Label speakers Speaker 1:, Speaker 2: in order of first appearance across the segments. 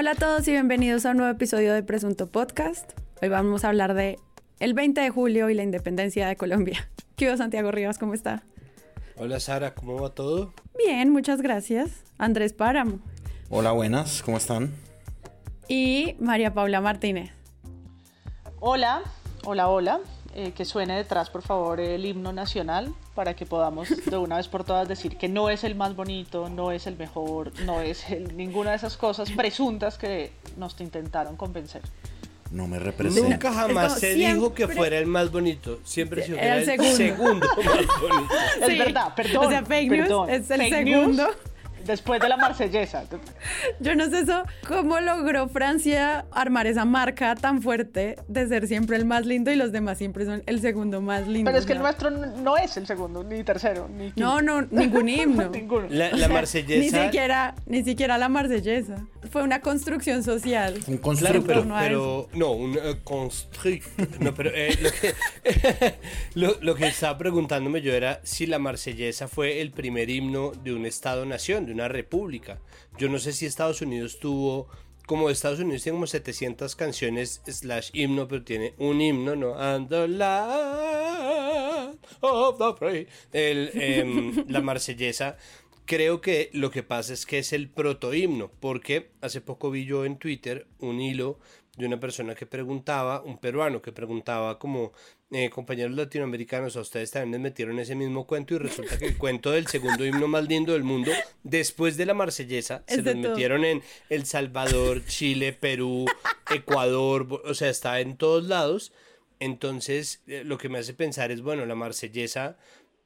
Speaker 1: Hola a todos y bienvenidos a un nuevo episodio de Presunto Podcast. Hoy vamos a hablar de el 20 de julio y la independencia de Colombia. ¿Qué hubo, Santiago Rivas? ¿Cómo está?
Speaker 2: Hola Sara, ¿cómo va todo?
Speaker 1: Bien, muchas gracias. Andrés Páramo.
Speaker 3: Hola, buenas, ¿cómo están?
Speaker 1: Y María Paula Martínez.
Speaker 4: Hola, hola, hola. Eh, que suene detrás, por favor, el himno nacional para que podamos de una vez por todas decir que no es el más bonito, no es el mejor, no es el- ninguna de esas cosas presuntas que nos intentaron convencer.
Speaker 3: No me representa.
Speaker 2: Nunca jamás se dijo que
Speaker 1: siempre-
Speaker 2: fuera el más bonito, siempre se
Speaker 1: Era
Speaker 2: era
Speaker 1: el
Speaker 2: el
Speaker 1: segundo.
Speaker 2: segundo. más bonito.
Speaker 4: Es
Speaker 1: Sí.
Speaker 4: verdad, perdón.
Speaker 1: O sea, fake news
Speaker 4: perdón.
Speaker 1: es el
Speaker 4: Fake news
Speaker 1: segundo.
Speaker 4: Después de la marsellesa.
Speaker 1: Yo no sé eso, cómo logró Francia armar esa marca tan fuerte de ser siempre el más lindo y los demás siempre son el segundo más lindo.
Speaker 4: Pero es que el nuestro no es el segundo, ni tercero, ni quinto.
Speaker 1: No, no, ningún himno.
Speaker 4: Ninguno.
Speaker 2: La, la marsellesa.
Speaker 1: Ni siquiera, ni siquiera la marsellesa. Fue una construcción social.
Speaker 3: Un
Speaker 2: Claro, pero, no, un construct. No, pero eh, lo, que, lo, lo que estaba preguntándome yo era si la marsellesa fue el primer himno de un Estado-nación, de una república. Yo no sé si Estados Unidos tuvo, como Estados Unidos tiene como 700 canciones slash himno, pero tiene un himno, ¿no? And the land of the free. El, em, la marsellesa Creo que lo que pasa es que es el protohimno, porque hace poco vi yo en Twitter un hilo de una persona que preguntaba, un peruano que preguntaba como, eh, compañeros latinoamericanos, a ustedes también les metieron ese mismo cuento y resulta que el cuento del segundo himno más lindo del mundo, después de la marsellesa, se
Speaker 1: Es
Speaker 2: los
Speaker 1: todo.
Speaker 2: metieron en El Salvador, Chile, Perú, Ecuador, o sea, está en todos lados. Entonces, eh, lo que me hace pensar es, bueno, la marsellesa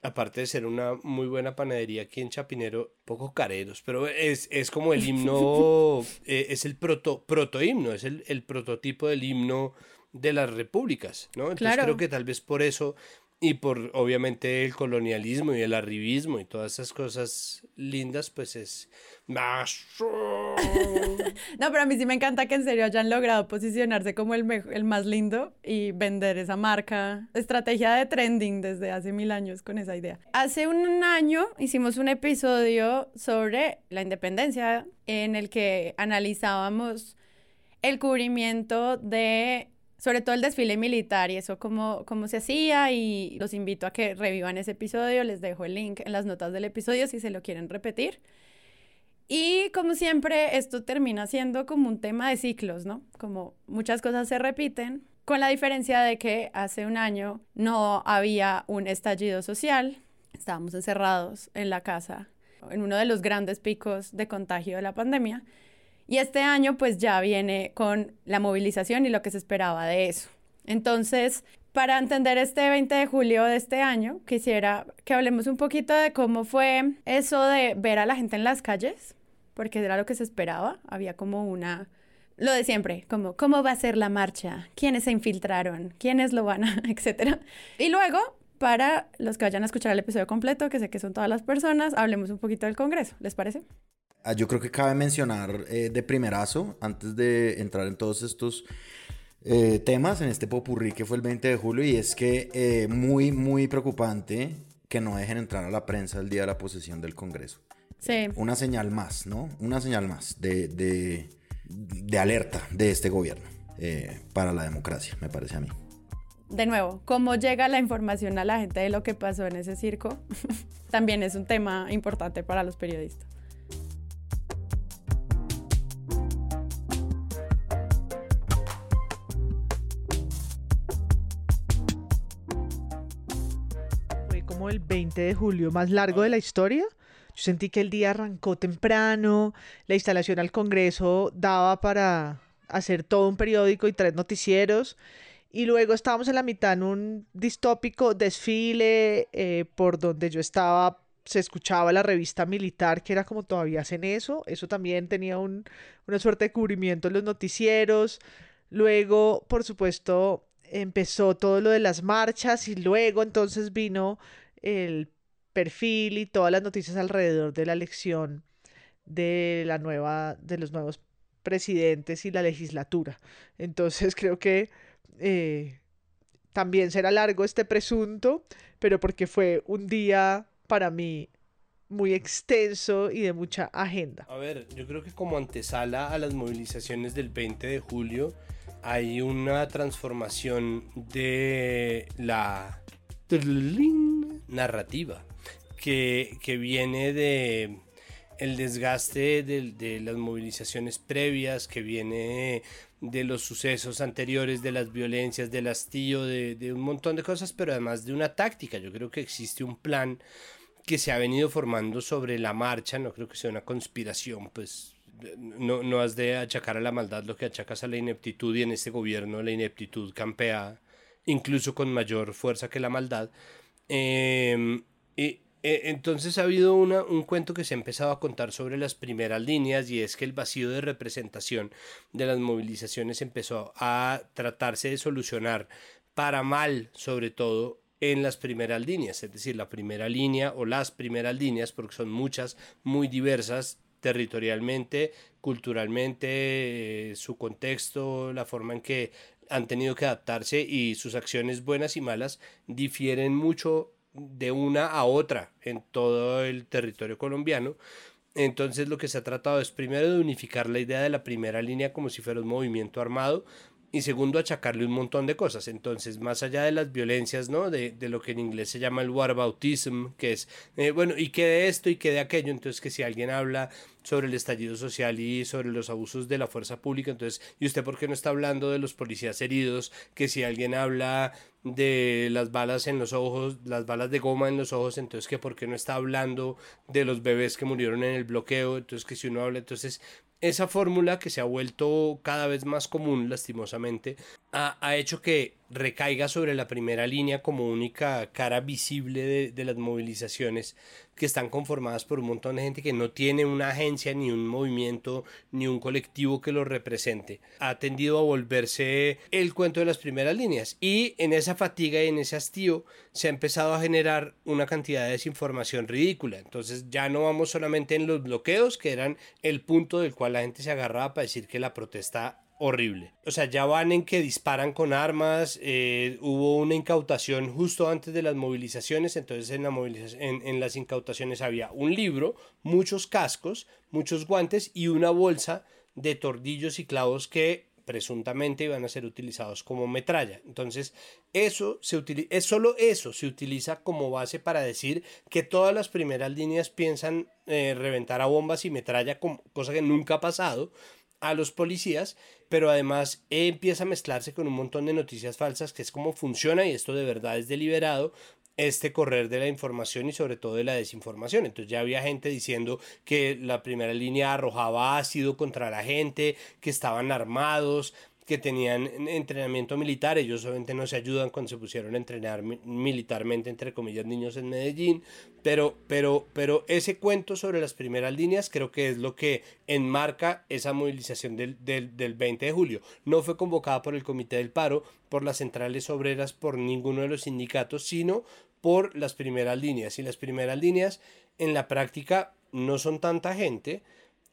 Speaker 2: aparte de ser una muy buena panadería aquí en Chapinero, poco careros, pero es, es como el himno, eh, es el proto, protohimno, es el, el prototipo del himno de las repúblicas, ¿no? Entonces
Speaker 1: Claro.
Speaker 2: creo que tal vez por eso y por obviamente el colonialismo y el arribismo y todas esas cosas lindas, pues es más...
Speaker 1: No, pero a mí sí me encanta que en serio hayan logrado posicionarse como el, el más lindo y vender esa marca. Estrategia de trending desde hace mil años con esa idea. Hace un año hicimos un episodio sobre la independencia en el que analizábamos el cubrimiento de, sobre todo el desfile militar y eso cómo, cómo se hacía y los invito a que revivan ese episodio, les dejo el link en las notas del episodio si se lo quieren repetir. Y como siempre, esto termina siendo como un tema de ciclos, ¿no? Como muchas cosas se repiten, con la diferencia de que hace un año no había un estallido social, estábamos encerrados en la casa, en uno de los grandes picos de contagio de la pandemia, y este año pues ya viene con la movilización y lo que se esperaba de eso. Entonces, para entender este 20 de julio de este año, quisiera que hablemos un poquito de cómo fue eso de ver a la gente en las calles, porque era lo que se esperaba. Había como una... Lo de siempre, como cómo va a ser la marcha, quiénes se infiltraron, quiénes lo van a, etcétera. Y luego, para los que vayan a escuchar el episodio completo, que sé que son todas las personas, hablemos un poquito del Congreso, ¿les parece?
Speaker 3: Ah, Yo creo que cabe mencionar eh, de primerazo, antes de entrar en todos estos eh, temas, en este popurrí que fue el 20 de julio, y es que eh, muy, muy preocupante que no dejen entrar a la prensa el día de la posesión del Congreso.
Speaker 1: Sí.
Speaker 3: Una señal más, ¿no? Una señal más de, de, de alerta de este gobierno para la democracia, me parece a mí.
Speaker 1: De nuevo, cómo llega la información a la gente de lo que pasó en ese circo, también es un tema importante para los periodistas.
Speaker 5: El 20 de julio más largo de la historia. Yo sentí que el día arrancó temprano, la instalación al Congreso daba para hacer todo un periódico y tres noticieros. Y luego estábamos en la mitad en un distópico desfile eh, por donde yo estaba. Se escuchaba la revista militar, que era como todavía hacen eso. Eso también tenía un- una suerte de cubrimiento en los noticieros. Luego, por supuesto, empezó todo lo de las marchas y luego entonces vino el perfil y todas las noticias alrededor de la elección de la nueva, de los nuevos presidentes y la legislatura. Entonces creo que eh, también será largo este presunto, pero porque fue un día para mí muy extenso y de mucha agenda.
Speaker 2: A ver, yo creo que como antesala a las movilizaciones del 20 de julio hay una transformación de la narrativa que, que viene de el desgaste de, las movilizaciones previas, que viene de los sucesos anteriores, de las violencias, del hastío, de, de un montón de cosas, pero además de una táctica. Yo creo que existe un plan que se ha venido formando sobre la marcha, no creo que sea una conspiración, pues no, no has de achacar a la maldad lo que achacas a la ineptitud y en este gobierno la ineptitud campea incluso con mayor fuerza que la maldad. Em, y eh, entonces ha habido una, un cuento que se ha empezado a contar sobre las primeras líneas y es que el vacío de representación de las movilizaciones empezó a tratarse de solucionar para mal, sobre todo en las primeras líneas, es decir, la primera línea o las primeras líneas, porque son muchas, muy diversas territorialmente, culturalmente, eh, su contexto, la forma en que han tenido que adaptarse y sus acciones buenas y malas difieren mucho de una a otra en todo el territorio colombiano. Entonces lo que se ha tratado es primero de unificar la idea de la primera línea como si fuera un movimiento armado y segundo achacarle un montón de cosas. Entonces, más allá de las violencias, ¿no? De, de lo que en inglés se llama el whataboutism, que es, eh, bueno, y que de esto y que de aquello, entonces que si alguien habla sobre el estallido social y sobre los abusos de la fuerza pública, entonces, ¿y usted por qué no está hablando de los policías heridos? Que si alguien habla de las balas en los ojos, las balas de goma en los ojos, entonces que por qué no está hablando de los bebés que murieron en el bloqueo, entonces que si uno habla, entonces esa fórmula que se ha vuelto cada vez más común, lastimosamente, ha, hecho que recaiga sobre la primera línea como única cara visible de, las movilizaciones que están conformadas por un montón de gente que no tiene una agencia, ni un movimiento, ni un colectivo que lo represente. Ha tendido a volverse el cuento de las primeras líneas y en esa fatiga y en ese hastío se ha empezado a generar una cantidad de desinformación ridícula. Entonces ya no vamos solamente en los bloqueos, que eran el punto del cual la gente se agarraba para decir que la protesta horrible. O sea, ya van en que disparan con armas, eh, hubo una incautación justo antes de las movilizaciones, entonces en, la en, en las incautaciones había un libro, muchos cascos, muchos guantes y una bolsa de tordillos y clavos que presuntamente iban a ser utilizados como metralla. Entonces, eso se utiliza, es solo eso se utiliza como base para decir que todas las primeras líneas piensan eh, reventar a bombas y metralla, cosa que nunca ha pasado a los policías, pero además empieza a mezclarse con un montón de noticias falsas, que es cómo funciona, y esto de verdad es deliberado, este correr de la información y sobre todo de la desinformación. Entonces ya había gente diciendo que la primera línea arrojaba ácido contra la gente, que estaban armados, que tenían entrenamiento militar, ellos obviamente no se ayudan cuando se pusieron a entrenar militarmente, entre comillas, niños en Medellín, pero, pero, pero ese cuento sobre las primeras líneas creo que es lo que enmarca esa movilización del, del, del 20 de julio. No fue convocada por el Comité del Paro, por las centrales obreras, por ninguno de los sindicatos, sino por las primeras líneas. Y las primeras líneas en la práctica no son tanta gente,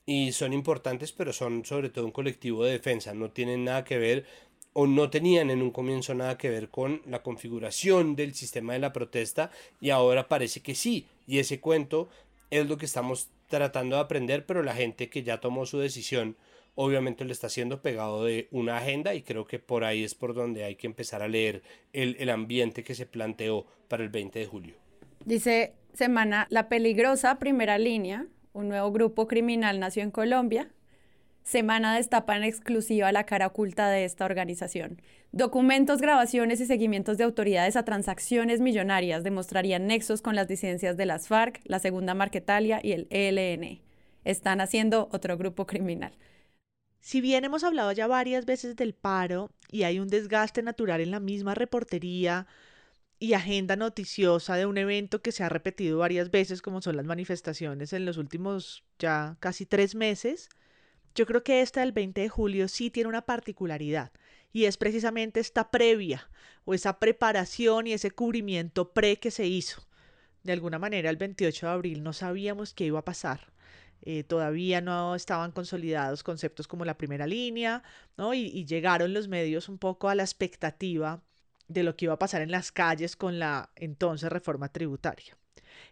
Speaker 2: y son importantes, pero son sobre todo un colectivo de defensa, no tienen nada que ver o no tenían en un comienzo nada que ver con la configuración del sistema de la protesta y ahora parece que sí, y ese cuento es lo que estamos tratando de aprender, pero la gente que ya tomó su decisión obviamente le está siendo pegado de una agenda y creo que por ahí es por donde hay que empezar a leer el, el ambiente que se planteó para el 20 de julio.
Speaker 1: Dice Semana, la peligrosa primera línea un nuevo grupo criminal nació en Colombia. Semana destapa en exclusiva la cara oculta de esta organización. Documentos, grabaciones y seguimientos de autoridades a transacciones millonarias demostrarían nexos con las disidencias de las FARC, la Segunda Marquetalia y el ELN. Están haciendo otro grupo criminal.
Speaker 5: Si bien hemos hablado ya varias veces del paro y hay un desgaste natural en la misma reportería, y agenda noticiosa de un evento que se ha repetido varias veces, como son las manifestaciones en los últimos ya casi tres meses, yo creo que esta del 20 de julio sí tiene una particularidad y es precisamente esta previa o esa preparación y ese cubrimiento pre que se hizo. De alguna manera el 28 de abril no sabíamos qué iba a pasar. Eh, todavía no estaban consolidados conceptos como la primera línea, ¿no? Y, y llegaron los medios un poco a la expectativa de lo que iba a pasar en las calles con la entonces reforma tributaria.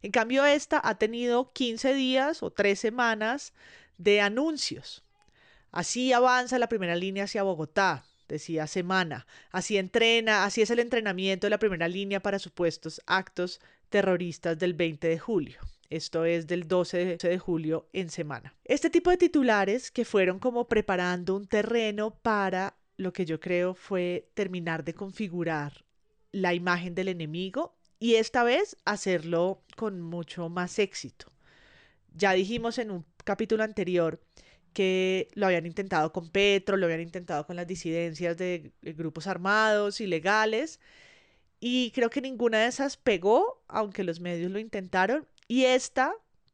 Speaker 5: En cambio, esta ha tenido 15 días o 3 semanas de anuncios. Así avanza la primera línea hacia Bogotá, decía semana. Así entrena, así es el entrenamiento de la primera línea para supuestos actos terroristas del 20 de julio. Esto es del 12 de julio en semana. Este tipo de titulares que fueron como preparando un terreno para lo que yo creo fue terminar de configurar la imagen del enemigo y esta vez hacerlo con mucho más éxito. Ya dijimos en un capítulo anterior que lo habían intentado con Petro, lo habían intentado con las disidencias de grupos armados, ilegales, y creo que ninguna de esas pegó, aunque los medios lo intentaron, y esta,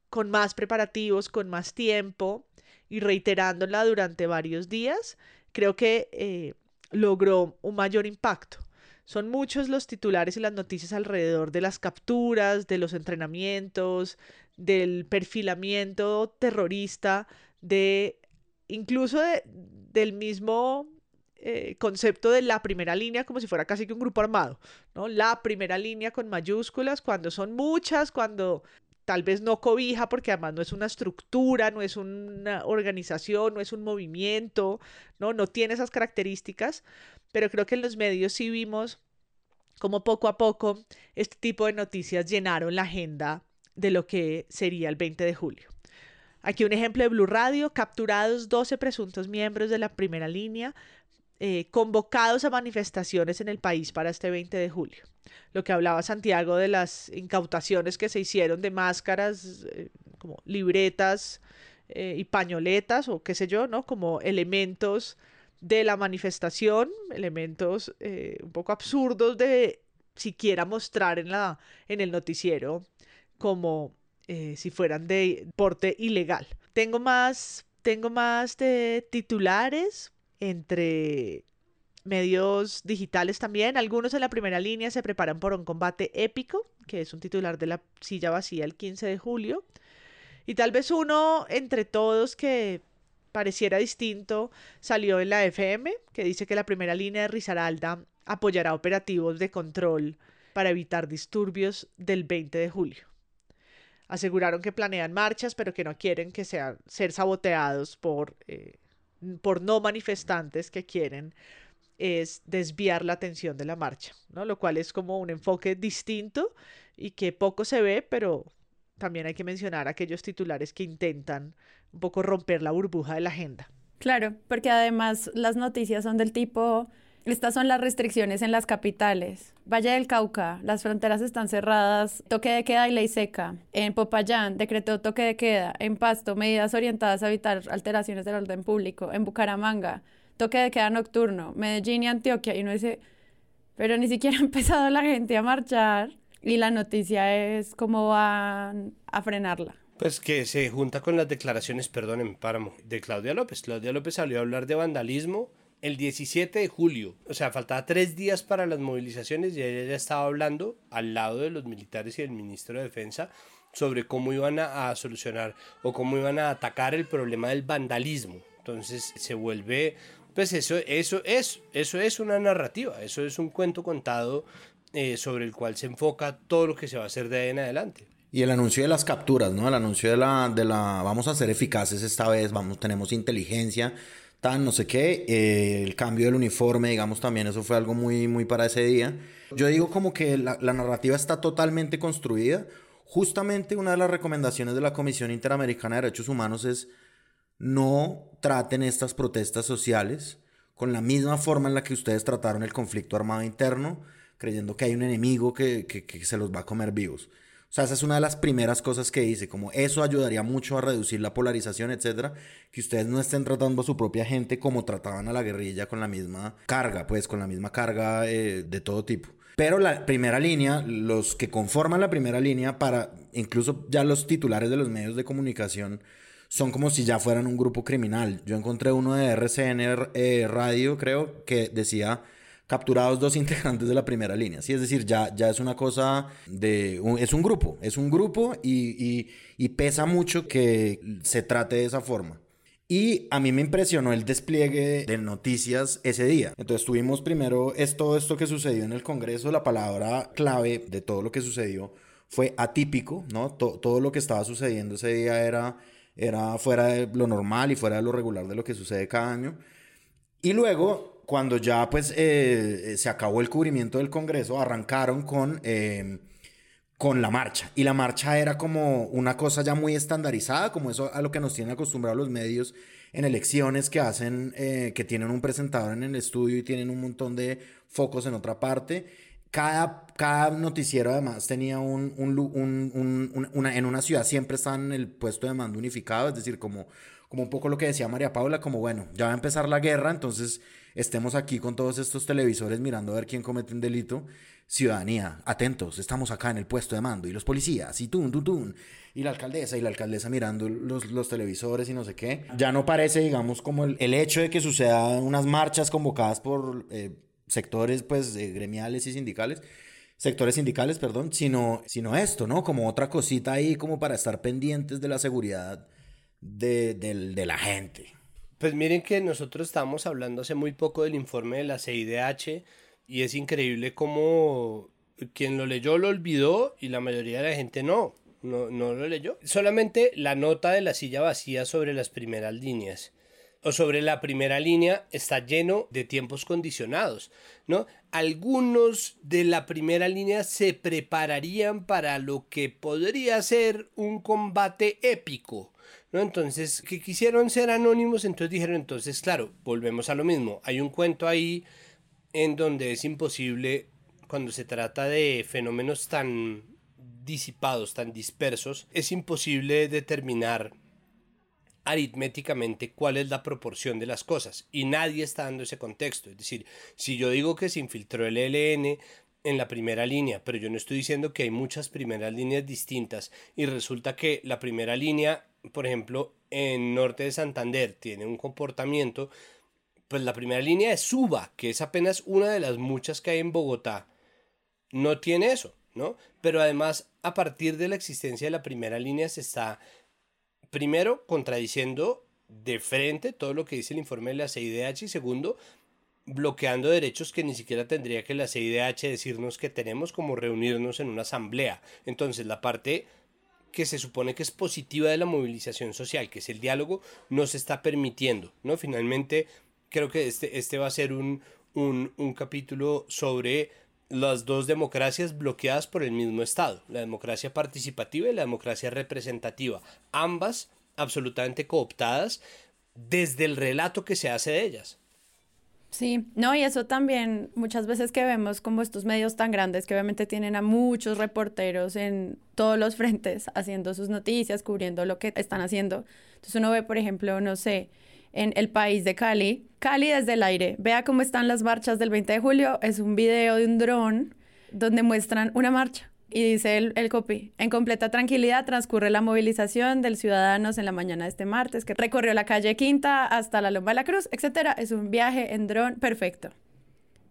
Speaker 5: con más preparativos, con más tiempo y reiterándola durante varios días, creo que eh, logró un mayor impacto. Son muchos los titulares y las noticias alrededor de las capturas, de los entrenamientos, del perfilamiento terrorista, de incluso del mismo eh, concepto de la primera línea como si fuera casi que un grupo armado, ¿no? La primera línea con mayúsculas, cuando son muchas, cuando tal vez no cobija porque además no es una estructura, no es una organización, no es un movimiento, no, no tiene esas características, pero creo que en los medios sí vimos como poco a poco este tipo de noticias llenaron la agenda de lo que sería el 20 de julio. Aquí un ejemplo de Blue Radio, capturados 12 presuntos miembros de la primera línea, eh, convocados a manifestaciones en el país para este 20 de julio lo que hablaba Santiago de las incautaciones que se hicieron de máscaras, eh, como libretas eh, y pañoletas o qué sé yo, ¿no? Como elementos de la manifestación, elementos un poco absurdos de siquiera mostrar en, la, en el noticiero como si fueran de porte ilegal. Tengo más, tengo más de titulares entre medios digitales también. Algunos en la primera línea se preparan por un combate épico, que es un titular de la silla vacía el 15 de julio. Y tal vez uno entre todos que pareciera distinto salió en la FM, que dice que la primera línea de Risaralda apoyará operativos de control para evitar disturbios del 20 de julio. Aseguraron que planean marchas, pero que no quieren que sean ser saboteados por, eh, por no manifestantes que quieren es desviar la atención de la marcha, ¿no? Lo cual es como un enfoque distinto y que poco se ve, pero también hay que mencionar aquellos titulares que intentan un poco romper la burbuja de la agenda.
Speaker 1: Claro, porque además las noticias son del tipo, estas son las restricciones en las capitales. Valle del Cauca, las fronteras están cerradas, toque de queda y ley seca. En Popayán, decretó toque de queda. En Pasto, medidas orientadas a evitar alteraciones del orden público. En Bucaramanga, toque de queda nocturno, Medellín y Antioquia, y uno dice, pero ni siquiera ha empezado la gente a marchar y la noticia es cómo van a frenarla.
Speaker 2: Pues que se junta con las declaraciones, perdonen, páramo, de Claudia López. Claudia López salió a hablar de vandalismo el 17 de julio. O sea, faltaba tres días para las movilizaciones y ella ya estaba hablando al lado de los militares y del ministro de Defensa sobre cómo iban a, solucionar o cómo iban a atacar el problema del vandalismo. Entonces se vuelve pues eso, eso, es, eso es una narrativa, eso es un cuento contado eh, sobre el cual se enfoca todo lo que se va a hacer de ahí en adelante.
Speaker 3: Y el anuncio de las capturas, ¿no? El anuncio de la, de la vamos a ser eficaces esta vez, vamos, tenemos inteligencia, tan no sé qué, eh, el cambio del uniforme, digamos, también eso fue algo muy, muy para ese día. Yo digo como que la, la narrativa está totalmente construida. Justamente una de las recomendaciones de la Comisión Interamericana de Derechos Humanos es no traten estas protestas sociales con la misma forma en la que ustedes trataron el conflicto armado interno, creyendo que hay un enemigo que, se los va a comer vivos. O sea, esa es una de las primeras cosas que dice, como eso ayudaría mucho a reducir la polarización, etcétera, que ustedes no estén tratando a su propia gente como trataban a la guerrilla con la misma carga, pues con la misma carga eh, de todo tipo. Pero la primera línea, los que conforman la primera línea, para incluso ya los titulares de los medios de comunicación, son como si ya fueran un grupo criminal. Yo encontré uno de RCN eh, Radio, creo, que decía capturados dos integrantes de la primera línea. Sí, es decir, ya, ya es una cosa de... es un grupo, es un grupo y, y, pesa mucho que se trate de esa forma. Y a mí me impresionó el despliegue de noticias ese día. Entonces tuvimos primero esto, esto que sucedió en el Congreso. La palabra clave de todo lo que sucedió fue atípico, ¿no? todo lo que estaba sucediendo ese día era, era fuera de lo normal y fuera de lo regular de lo que sucede cada año. Y luego, cuando ya pues eh, se acabó el cubrimiento del Congreso, arrancaron con, eh, con la marcha. Y la marcha era como una cosa ya muy estandarizada, como eso a lo que nos tienen acostumbrados los medios en elecciones que hacen, eh, que tienen un presentador en el estudio y tienen un montón de focos en otra parte cada, cada noticiero además tenía un, una, en una ciudad siempre están en el puesto de mando unificado, es decir, como, como un poco lo que decía María Paula, como bueno, ya va a empezar la guerra, entonces estemos aquí con todos estos televisores mirando a ver quién comete un delito. Ciudadanía, atentos, estamos acá en el puesto de mando, y los policías, y tun, tun, tun, y la alcaldesa, y la alcaldesa mirando los, los televisores y no sé qué. Ya no parece, digamos, como el, el hecho de que sucedan unas marchas convocadas por... Eh, sectores pues gremiales y sindicales, sectores sindicales, perdón, sino, sino esto, ¿no? Como otra cosita ahí como para estar pendientes de la seguridad de, de la gente.
Speaker 2: Pues miren que nosotros estábamos hablando hace muy poco del informe de la CIDH y es increíble cómo quien lo leyó lo olvidó y la mayoría de la gente no, no, no lo leyó. Solamente la nota de la silla vacía sobre las primeras líneas o sobre la primera línea está lleno de tiempos condicionados, ¿no? Algunos de la primera línea se prepararían para lo que podría ser un combate épico, ¿no? Entonces, que quisieron ser anónimos, entonces dijeron, entonces, claro, volvemos a lo mismo. Hay un cuento ahí en donde es imposible, cuando se trata de fenómenos tan disipados, tan dispersos, es imposible determinar aritméticamente cuál es la proporción de las cosas y nadie está dando ese contexto. Es decir, si yo digo que se infiltró el ELN en la primera línea, pero yo no estoy diciendo que hay muchas primeras líneas distintas y resulta que la primera línea, por ejemplo, en norte de Santander tiene un comportamiento, pues la primera línea es Suba, que es apenas una de las muchas que hay en Bogotá, no tiene eso, ¿no? Pero además, a partir de la existencia de la primera línea se está primero, contradiciendo de frente todo lo que dice el informe de la CIDH y segundo, bloqueando derechos que ni siquiera tendría que la CIDH decirnos que tenemos como reunirnos en una asamblea. Entonces, la parte que se supone que es positiva de la movilización social, que es el diálogo, no se está permitiendo, ¿no? Finalmente, creo que este, este va a ser un, un, un capítulo sobre las dos democracias bloqueadas por el mismo Estado, la democracia participativa y la democracia representativa, ambas absolutamente cooptadas desde el relato que se hace de ellas.
Speaker 1: Sí, no, y eso también muchas veces que vemos como estos medios tan grandes que obviamente tienen a muchos reporteros en todos los frentes haciendo sus noticias, cubriendo lo que están haciendo. Entonces uno ve, por ejemplo, no sé, en el país de Cali. Cali desde el aire. Vea cómo están las marchas del 20 de julio. Es un video de un dron donde muestran una marcha. Y dice el, el, copy, en completa tranquilidad transcurre la movilización del ciudadanos en la mañana de este martes, que recorrió la calle Quinta hasta la Loma de la Cruz, etc. Es un viaje en dron perfecto.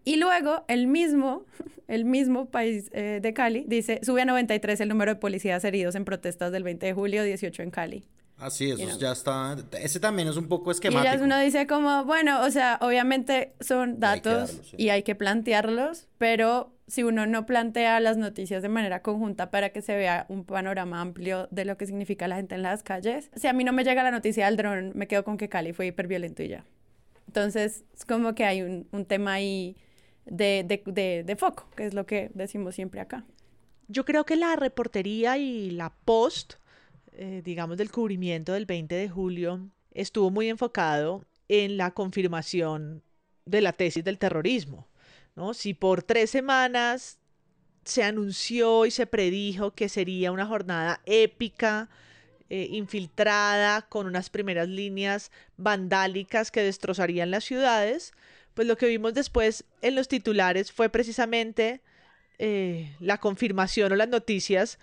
Speaker 1: Y luego el mismo, el mismo país eh, de Cali dice, sube a 93 el número de policías heridos en protestas del 20 de julio, 18 en Cali.
Speaker 3: Así, ah, eso ya está. Ese también es un poco esquemático.
Speaker 1: Y ya uno dice como, bueno, o sea, obviamente son datos y hay que plantearlos, pero si uno no plantea las noticias de manera conjunta para que se vea un panorama amplio de lo que significa la gente en las calles, si a mí no me llega la noticia del dron, me quedo con que Cali fue hiperviolento y ya. Entonces, es como que hay un, un tema ahí de, de, de, de foco, que es lo que decimos siempre acá.
Speaker 5: Yo creo que la reportería y la post eh, digamos, del cubrimiento del 20 de julio estuvo muy enfocado en la confirmación de la tesis del terrorismo. ¿no? Si por tres semanas se anunció y se predijo que sería una jornada épica, eh, infiltrada, con unas primeras líneas vandálicas que destrozarían las ciudades, pues lo que vimos después en los titulares fue precisamente eh, la confirmación o las noticias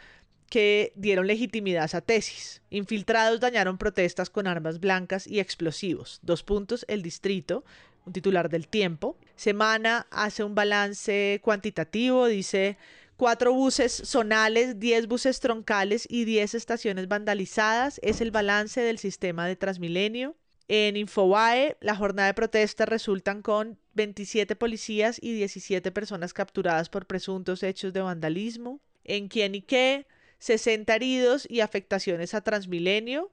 Speaker 5: que dieron legitimidad a esa tesis. Infiltrados dañaron protestas con armas blancas y explosivos. Dos puntos, el distrito, un titular del tiempo. Semana hace un balance cuantitativo, dice cuatro buses zonales, diez buses troncales y diez estaciones vandalizadas. Es el balance del sistema de Transmilenio. En Infobae, la jornada de protesta resultan con 27 policías y 17 personas capturadas por presuntos hechos de vandalismo. en quién y qué, 60 heridos y afectaciones a Transmilenio.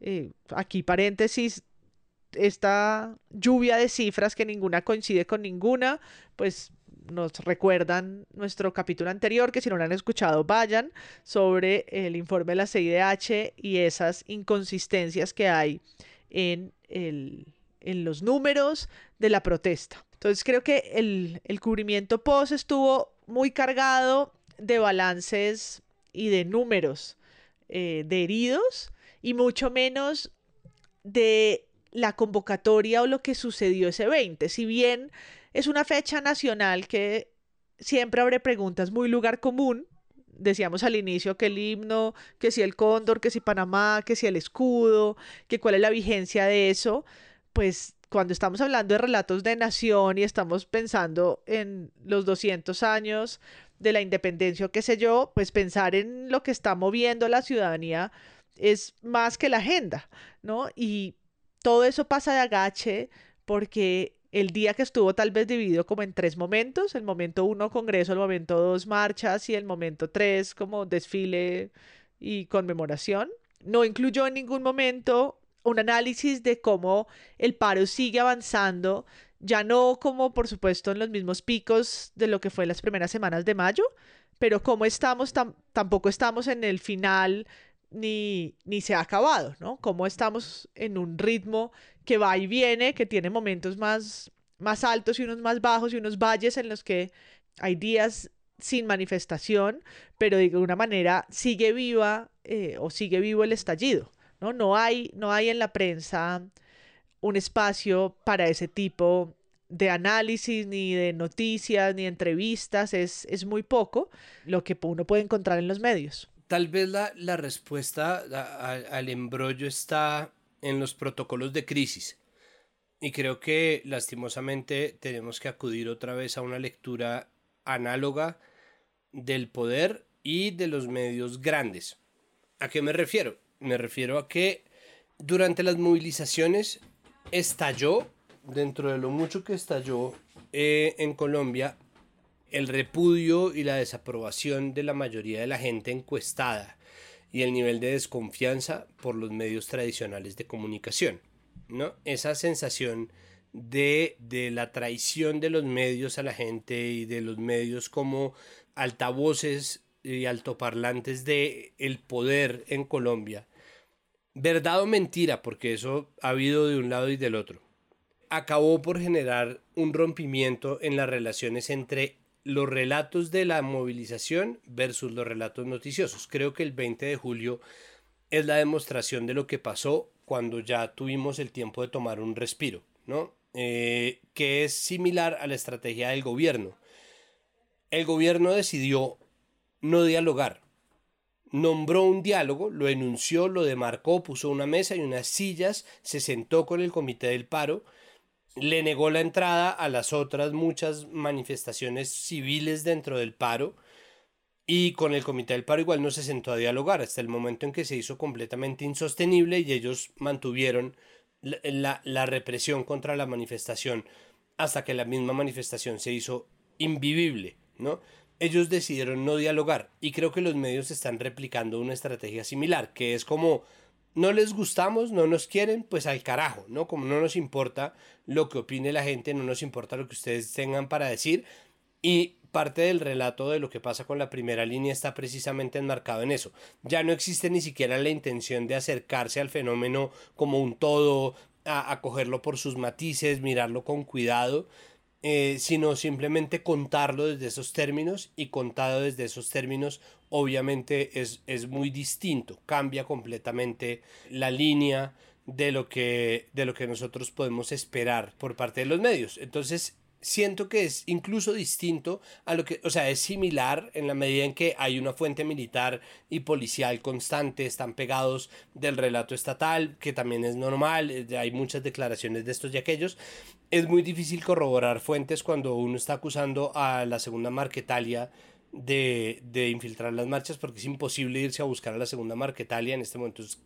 Speaker 5: Eh, aquí paréntesis, esta lluvia de cifras que ninguna coincide con ninguna, pues nos recuerdan nuestro capítulo anterior, que si no lo han escuchado, vayan, sobre el informe de la CIDH y esas inconsistencias que hay en, el, en los números de la protesta. Entonces creo que el, el cubrimiento post estuvo muy cargado de balances y de números eh, de heridos y mucho menos de la convocatoria o lo que sucedió ese 20. Si bien es una fecha nacional que siempre abre preguntas muy lugar común, decíamos al inicio que el himno, que si el cóndor, que si Panamá, que si el escudo, que cuál es la vigencia de eso, pues cuando estamos hablando de relatos de nación y estamos pensando en los 200 años de la independencia o qué sé yo, pues pensar en lo que está moviendo la ciudadanía es más que la agenda, ¿no? Y todo eso pasa de agache porque el día que estuvo tal vez dividido como en tres momentos, el momento uno congreso, el momento dos marchas y el momento tres como desfile y conmemoración, no incluyó en ningún momento un análisis de cómo el paro sigue avanzando, ya no como por supuesto en los mismos picos de lo que fue las primeras semanas de mayo, pero cómo estamos, tampoco estamos en el final ni, ni se ha acabado, ¿no? Cómo estamos en un ritmo que va y viene, que tiene momentos más, más altos y unos más bajos y unos valles en los que hay días sin manifestación, pero de alguna manera sigue viva eh, o sigue vivo el estallido. ¿no? No hay, no hay en la prensa un espacio para ese tipo de análisis, ni de noticias, ni entrevistas, es, es muy poco lo que uno puede encontrar en los medios.
Speaker 2: Tal vez la, la respuesta al embrollo está en los protocolos de crisis. Y creo que lastimosamente tenemos que acudir otra vez a una lectura análoga del poder y de los medios grandes. ¿A qué me refiero? Me refiero a que durante las movilizaciones estalló, dentro de lo mucho que estalló eh, en Colombia, el repudio y la desaprobación de la mayoría de la gente encuestada y el nivel de desconfianza por los medios tradicionales de comunicación. ¿no? Esa sensación de, de la traición de los medios a la gente y de los medios como altavoces y altoparlantes de el poder en Colombia verdad o mentira, porque eso ha habido de un lado y del otro, acabó por generar un rompimiento en las relaciones entre los relatos de la movilización versus los relatos noticiosos. Creo que el 20 de julio es la demostración de lo que pasó cuando ya tuvimos el tiempo de tomar un respiro, ¿no? Eh, que es similar a la estrategia del gobierno. El gobierno decidió no dialogar, nombró un diálogo, lo enunció, lo demarcó, puso una mesa y unas sillas, se sentó con el comité del paro, le negó la entrada a las otras muchas manifestaciones civiles dentro del paro y con el comité del paro igual no se sentó a dialogar hasta el momento en que se hizo completamente insostenible y ellos mantuvieron la, la represión contra la manifestación hasta que la misma manifestación se hizo invivible, ¿no? Ellos decidieron no dialogar y creo que los medios están replicando una estrategia similar, que es como no les gustamos, no nos quieren, pues al carajo, ¿no? Como no nos importa lo que opine la gente, no nos importa lo que ustedes tengan para decir y parte del relato de lo que pasa con la primera línea está precisamente enmarcado en eso. Ya no existe ni siquiera la intención de acercarse al fenómeno como un todo, a, cogerlo por sus matices, mirarlo con cuidado, eh, sino simplemente contarlo desde esos términos y contado desde esos términos obviamente es, es muy distinto, cambia completamente la línea de lo, que, de lo que nosotros podemos esperar por parte de los medios. Entonces, siento que es incluso distinto a lo que, o sea, es similar en la medida en que hay una fuente militar y policial constante, están pegados del relato estatal, que también es normal, eh, hay muchas declaraciones de estos y aquellos. Es muy difícil corroborar fuentes cuando uno está acusando a la segunda Marquetalia de, de, infiltrar las marchas porque es imposible irse a buscar a la segunda Marquetalia en este momento. Es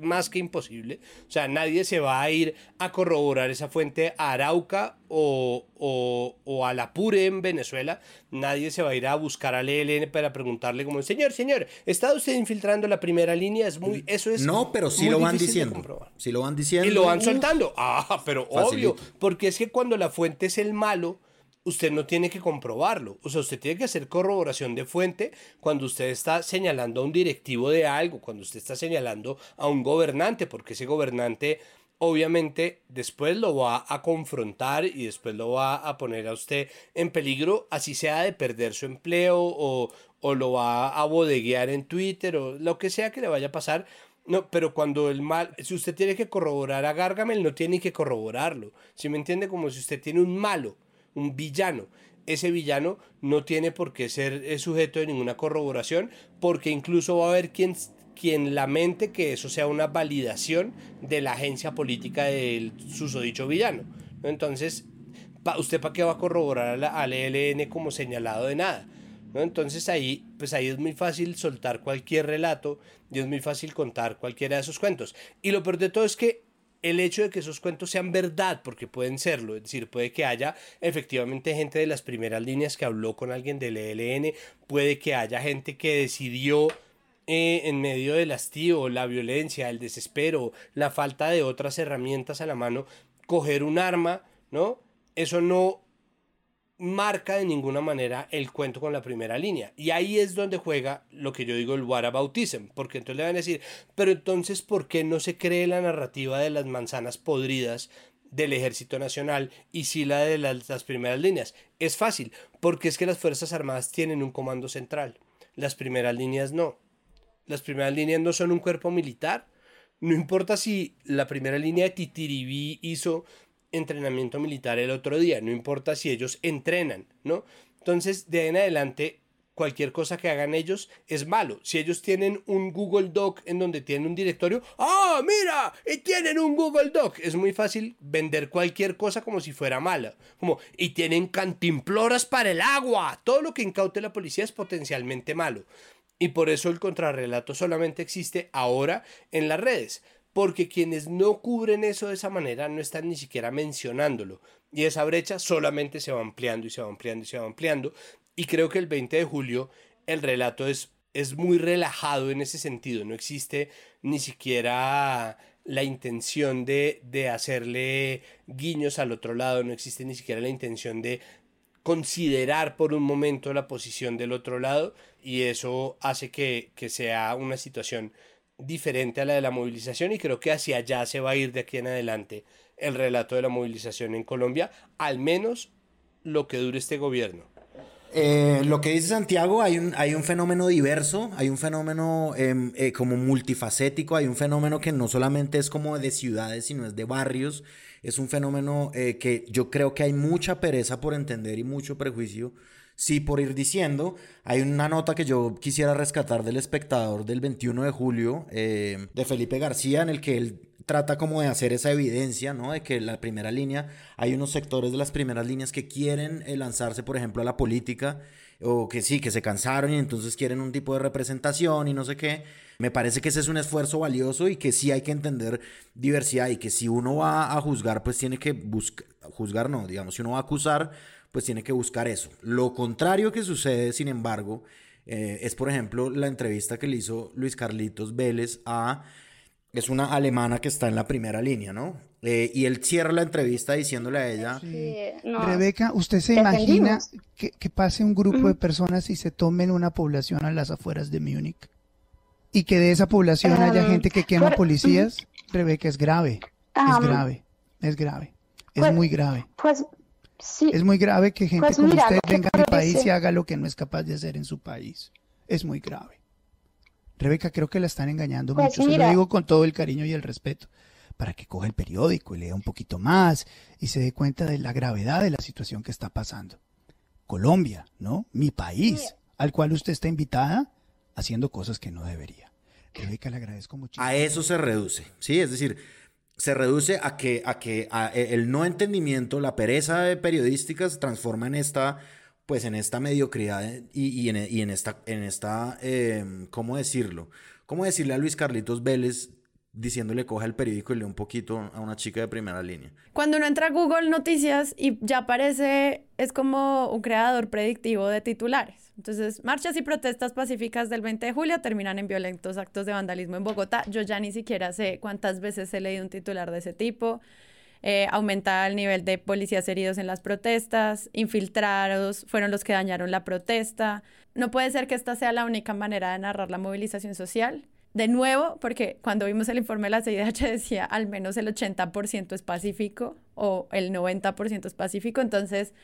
Speaker 2: más que imposible. O sea, nadie se va a ir a corroborar esa fuente a Arauca o, o, o a la Pure en Venezuela. Nadie se va a ir a buscar al ELN para preguntarle como, señor, señor, ¿está usted infiltrando la primera línea? Es muy, eso es
Speaker 3: No, pero sí lo van diciendo. Sí lo van diciendo.
Speaker 2: Y lo van soltando. Ah, pero obvio. Porque es que cuando la fuente es el malo usted no tiene que comprobarlo. O sea, usted tiene que hacer corroboración de fuente cuando usted está señalando a un directivo de algo, cuando usted está señalando a un gobernante, porque ese gobernante obviamente después lo va a confrontar y después lo va a poner a usted en peligro, así sea de perder su empleo o, o lo va a bodeguear en Twitter o lo que sea que le vaya a pasar. No, pero cuando el mal, si usted tiene que corroborar a Gargamel, no tiene que corroborarlo. Si me entiende? Como si usted tiene un malo un villano. Ese villano no tiene por qué ser eh, sujeto de ninguna corroboración, porque incluso va a haber quien, quien lamente que eso sea una validación de la agencia política del susodicho villano. Entonces, ¿usted para qué va a corroborar al ELN como señalado de nada? Entonces ahí, pues ahí es muy fácil soltar cualquier relato y es muy fácil contar cualquiera de esos cuentos. Y lo peor de todo es que el hecho de que esos cuentos sean verdad, porque pueden serlo, es decir, puede que haya efectivamente gente de las primeras líneas que habló con alguien del ELN, puede que haya gente que decidió eh, en medio del hastío, la violencia, el desespero, la falta de otras herramientas a la mano, coger un arma, ¿no? Eso no marca de ninguna manera el cuento con la primera línea. Y ahí es donde juega lo que yo digo el whataboutism, porque entonces le van a decir, pero entonces, ¿por qué no se cree la narrativa de las manzanas podridas del Ejército Nacional y sí la de las, las primeras líneas? Es fácil, porque es que las Fuerzas Armadas tienen un comando central, las primeras líneas no. Las primeras líneas no son un cuerpo militar. No importa si la primera línea de Titiribí hizo entrenamiento militar el otro día, no importa si ellos entrenan, ¿no? Entonces, de ahí en adelante, cualquier cosa que hagan ellos es malo. Si ellos tienen un Google Doc en donde tienen un directorio, ¡ah, mira! Y tienen un Google Doc. Es muy fácil vender cualquier cosa como si fuera mala. Como, y tienen cantimploras para el agua. Todo lo que incaute la policía es potencialmente malo. Y por eso el contrarrelato solamente existe ahora en las redes porque quienes no cubren eso de esa manera no están ni siquiera mencionándolo. Y esa brecha solamente se va ampliando y se va ampliando y se va ampliando. Y creo que el 20 de julio el relato es, es muy relajado en ese sentido. No existe ni siquiera la intención de, de hacerle guiños al otro lado, no existe ni siquiera la intención de considerar por un momento la posición del otro lado y eso hace que, que sea una situación diferente a la de la movilización y creo que hacia allá se va a ir de aquí en adelante el relato de la movilización en Colombia, al menos lo que dure este gobierno.
Speaker 3: Eh, lo que dice Santiago, hay un, hay un fenómeno diverso, hay un fenómeno em, eh, como multifacético, hay un fenómeno que no solamente es como de ciudades, sino es de barrios, es un fenómeno eh, que yo creo que hay mucha pereza por entender y mucho prejuicio Sí, por ir diciendo, hay una nota que yo quisiera rescatar del espectador del 21 de julio eh, de Felipe García en el que él trata como de hacer esa evidencia, ¿no? De que la primera línea, hay unos sectores de las primeras líneas que quieren eh, lanzarse, por ejemplo, a la política, o que sí, que se cansaron y entonces quieren un tipo de representación y no sé qué. Me parece que ese es un esfuerzo valioso y que sí hay que entender diversidad y que si uno va a juzgar, pues tiene que buscar, juzgar no, digamos, si uno va a acusar, pues tiene que buscar eso. Lo contrario que sucede, sin embargo, eh, es por ejemplo la entrevista que le hizo Luis Carlitos Vélez a... Es una alemana que está en la primera línea, ¿no? Eh, y él cierra la entrevista diciéndole a ella...
Speaker 6: Rebeca, ¿usted se imagina que, pase un grupo de personas y se tomen una población a las afueras de Múnich? Y que de esa población haya gente que quema policías? Rebeca, es grave. es grave. Es grave. Es pues, muy grave.
Speaker 7: Pues
Speaker 6: es muy grave que gente pues como usted venga a mi país y haga lo que no es capaz de hacer en su país. Es muy grave. Rebeca, creo que la están engañando pues mucho. Se lo digo con todo el cariño y el respeto. Para que coja el periódico y lea un poquito más y se dé cuenta de la gravedad de la situación que está pasando. Colombia, ¿no? Mi país, al cual usted está invitada haciendo cosas que no debería. Rebeca, le agradezco muchísimo.
Speaker 3: A eso se reduce, ¿sí? Es decir, se reduce a que, a que e, el no entendimiento, la pereza de periodística se transforma en esta pues en esta mediocridad y, en, y en, esta, en esta em, ¿cómo decirlo? ¿Cómo decirle a Luis Carlitos Vélez diciéndole coja el periódico y lee un poquito a una chica de primera línea.
Speaker 1: Cuando uno entra a Google Noticias y ya aparece, es como un creador predictivo de titulares. Entonces, marchas y protestas pacíficas del 20 de julio terminan en violentos actos de vandalismo en Bogotá. Yo ya ni siquiera sé cuántas veces he leído un titular de ese tipo. Eh, el nivel de policías heridos en las protestas, infiltrados fueron los que dañaron la protesta. No puede ser que esta sea la única manera de narrar la movilización social de nuevo, porque cuando vimos el informe de la CIDH decía al menos el 80% es pacífico o el 90% es pacífico, entonces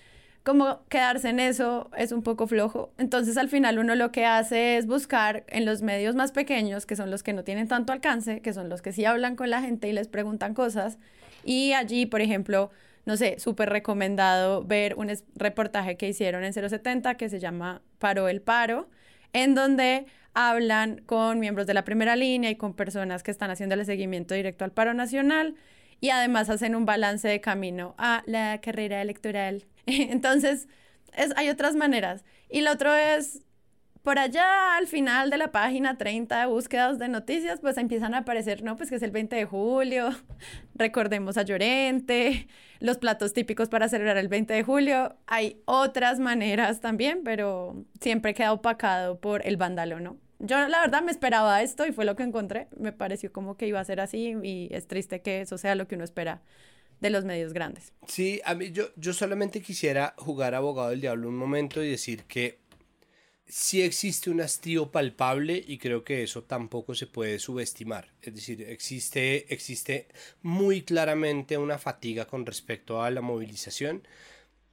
Speaker 1: como quedarse en eso es un poco flojo. Entonces al final uno lo que hace es buscar en los medios más pequeños, que son los que no tienen tanto alcance, que son los que sí hablan con la gente y les preguntan cosas. Y allí, por ejemplo, no sé, súper recomendado ver un reportaje que hicieron en 070 que se llama Paro el Paro, en donde hablan con miembros de la primera línea y con personas que están haciendo el seguimiento directo al paro nacional y además hacen un balance de camino a la carrera electoral. Entonces, es, hay otras maneras. Y lo otro es, por allá al final de la página 30 de búsquedas de noticias, pues empiezan a aparecer, ¿no? Pues que es el 20 de julio, recordemos a Llorente, los platos típicos para celebrar el 20 de julio. Hay otras maneras también, pero siempre queda opacado por el vándalo, ¿no? Yo la verdad me esperaba esto y fue lo que encontré. Me pareció como que iba a ser así y es triste que eso sea lo que uno espera de los medios grandes.
Speaker 2: Sí, a mí yo, yo solamente quisiera jugar abogado del diablo un momento y decir que sí existe un hastío palpable y creo que eso tampoco se puede subestimar. Es decir, existe, existe muy claramente una fatiga con respecto a la movilización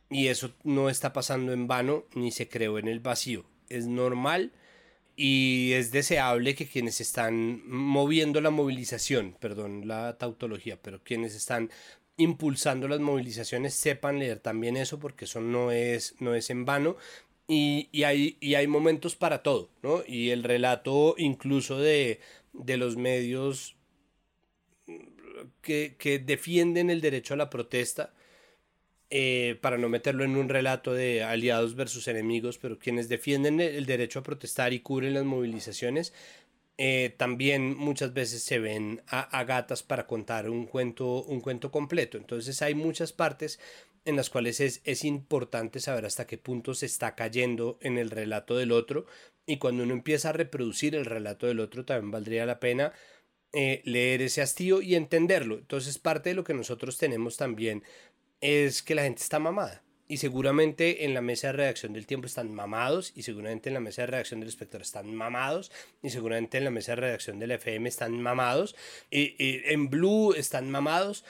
Speaker 2: y eso no está pasando en vano ni se creó en el vacío. Es normal y es deseable que quienes están moviendo la movilización, perdón la tautología, pero quienes están impulsando las movilizaciones sepan leer también eso porque eso no es, no es en vano y, y, hay, y hay momentos para todo, ¿no? Y el relato incluso de, de los medios que, que defienden el derecho a la protesta, eh, para no meterlo en un relato de aliados versus enemigos, pero quienes defienden el derecho a protestar y cubren las movilizaciones, eh, también muchas veces se ven a, gatas para contar un cuento, un cuento completo. Entonces hay muchas partes en las cuales es, es importante saber hasta qué punto se está cayendo en el relato del otro y cuando uno empieza a reproducir el relato del otro también valdría la pena eh, leer ese hastío y entenderlo. Entonces parte de lo que nosotros tenemos también es que la gente está mamada. Y seguramente en la mesa de redacción del tiempo están mamados, y seguramente en la mesa de redacción del espectador están mamados, y seguramente en la mesa de redacción del FM están mamados, y, en Blue están mamados.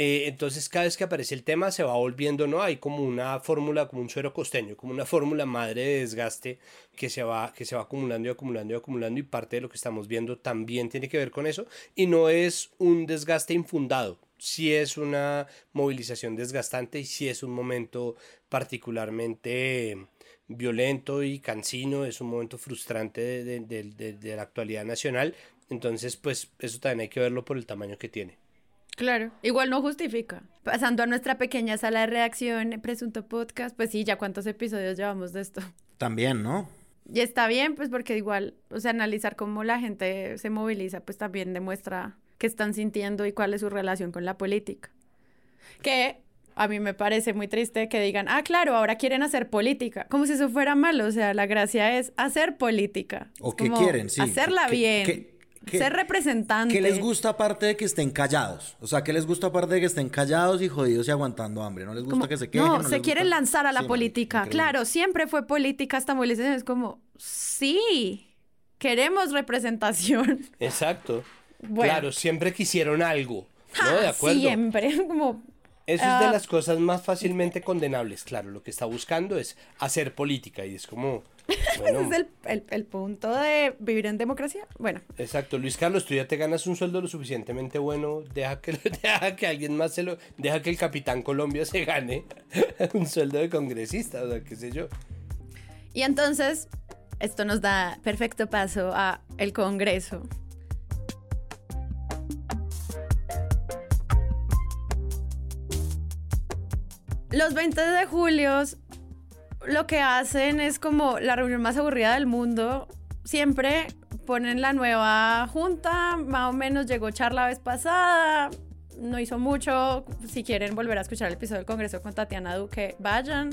Speaker 2: Eh, entonces cada vez que aparece el tema se va volviendo, ¿no? Hay como una fórmula, como un suero costeño, como una fórmula madre de desgaste que se, va, que se va acumulando y acumulando y acumulando y parte de lo que estamos viendo también tiene que ver con eso y no es un desgaste infundado, si es una movilización desgastante y si es un momento particularmente violento y cansino, es un momento frustrante de, la actualidad nacional. Entonces, pues eso también hay que verlo por el tamaño que tiene.
Speaker 1: Claro, igual no justifica. Pasando a nuestra pequeña sala de reacción, presunto podcast, pues sí, ya cuántos episodios llevamos de esto.
Speaker 3: También, ¿no?
Speaker 1: Y está bien, pues porque igual, o sea, analizar cómo la gente se moviliza, pues también demuestra qué están sintiendo y cuál es su relación con la política. Que a mí me parece muy triste que digan, ah, claro, ahora quieren hacer política, como si eso fuera malo, o sea, la gracia es hacer política.
Speaker 3: O que quieren, sí.
Speaker 1: Hacerla bien. ser representante.
Speaker 3: ¿Qué les gusta aparte de que estén callados? O sea, ¿qué les gusta aparte de que estén callados y jodidos y aguantando hambre? ¿No les gusta que se queden?
Speaker 1: No, se quieren lanzar a la política. claro, siempre fue política esta movilización. Es como, sí, queremos representación.
Speaker 2: Exacto. Claro, siempre quisieron algo, ¿no? De acuerdo.
Speaker 1: Siempre, como...
Speaker 2: Eso es de ah, las cosas más fácilmente condenables, claro. Lo que está buscando es hacer política y es como...
Speaker 1: Bueno, Ese es el, el, punto de vivir en democracia. Bueno.
Speaker 2: Exacto, Luis Carlos, tú ya te ganas un sueldo lo suficientemente bueno, deja que, deja que alguien más se lo, deja que el capitán Colombia se gane un sueldo de congresista, o sea, qué sé yo.
Speaker 1: Y entonces, esto nos da perfecto paso a el Congreso. Los 20 de julio, lo que hacen es como la reunión más aburrida del mundo. Siempre ponen la nueva junta, más o menos llegó charla la vez pasada, no hizo mucho. Si quieren volver a escuchar el episodio del Congreso con Tatiana Duque, vayan.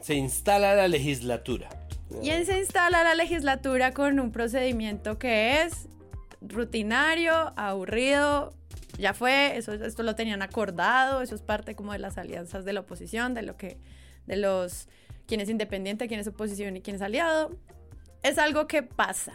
Speaker 2: Se instala la legislatura.
Speaker 1: Y en se instala la legislatura con un procedimiento que es rutinario, aburrido, ya fue, eso, esto lo tenían acordado, eso es parte como de las alianzas de la oposición, de lo que, de los, quién es independiente, quién es oposición y quién es aliado. Es algo que pasa.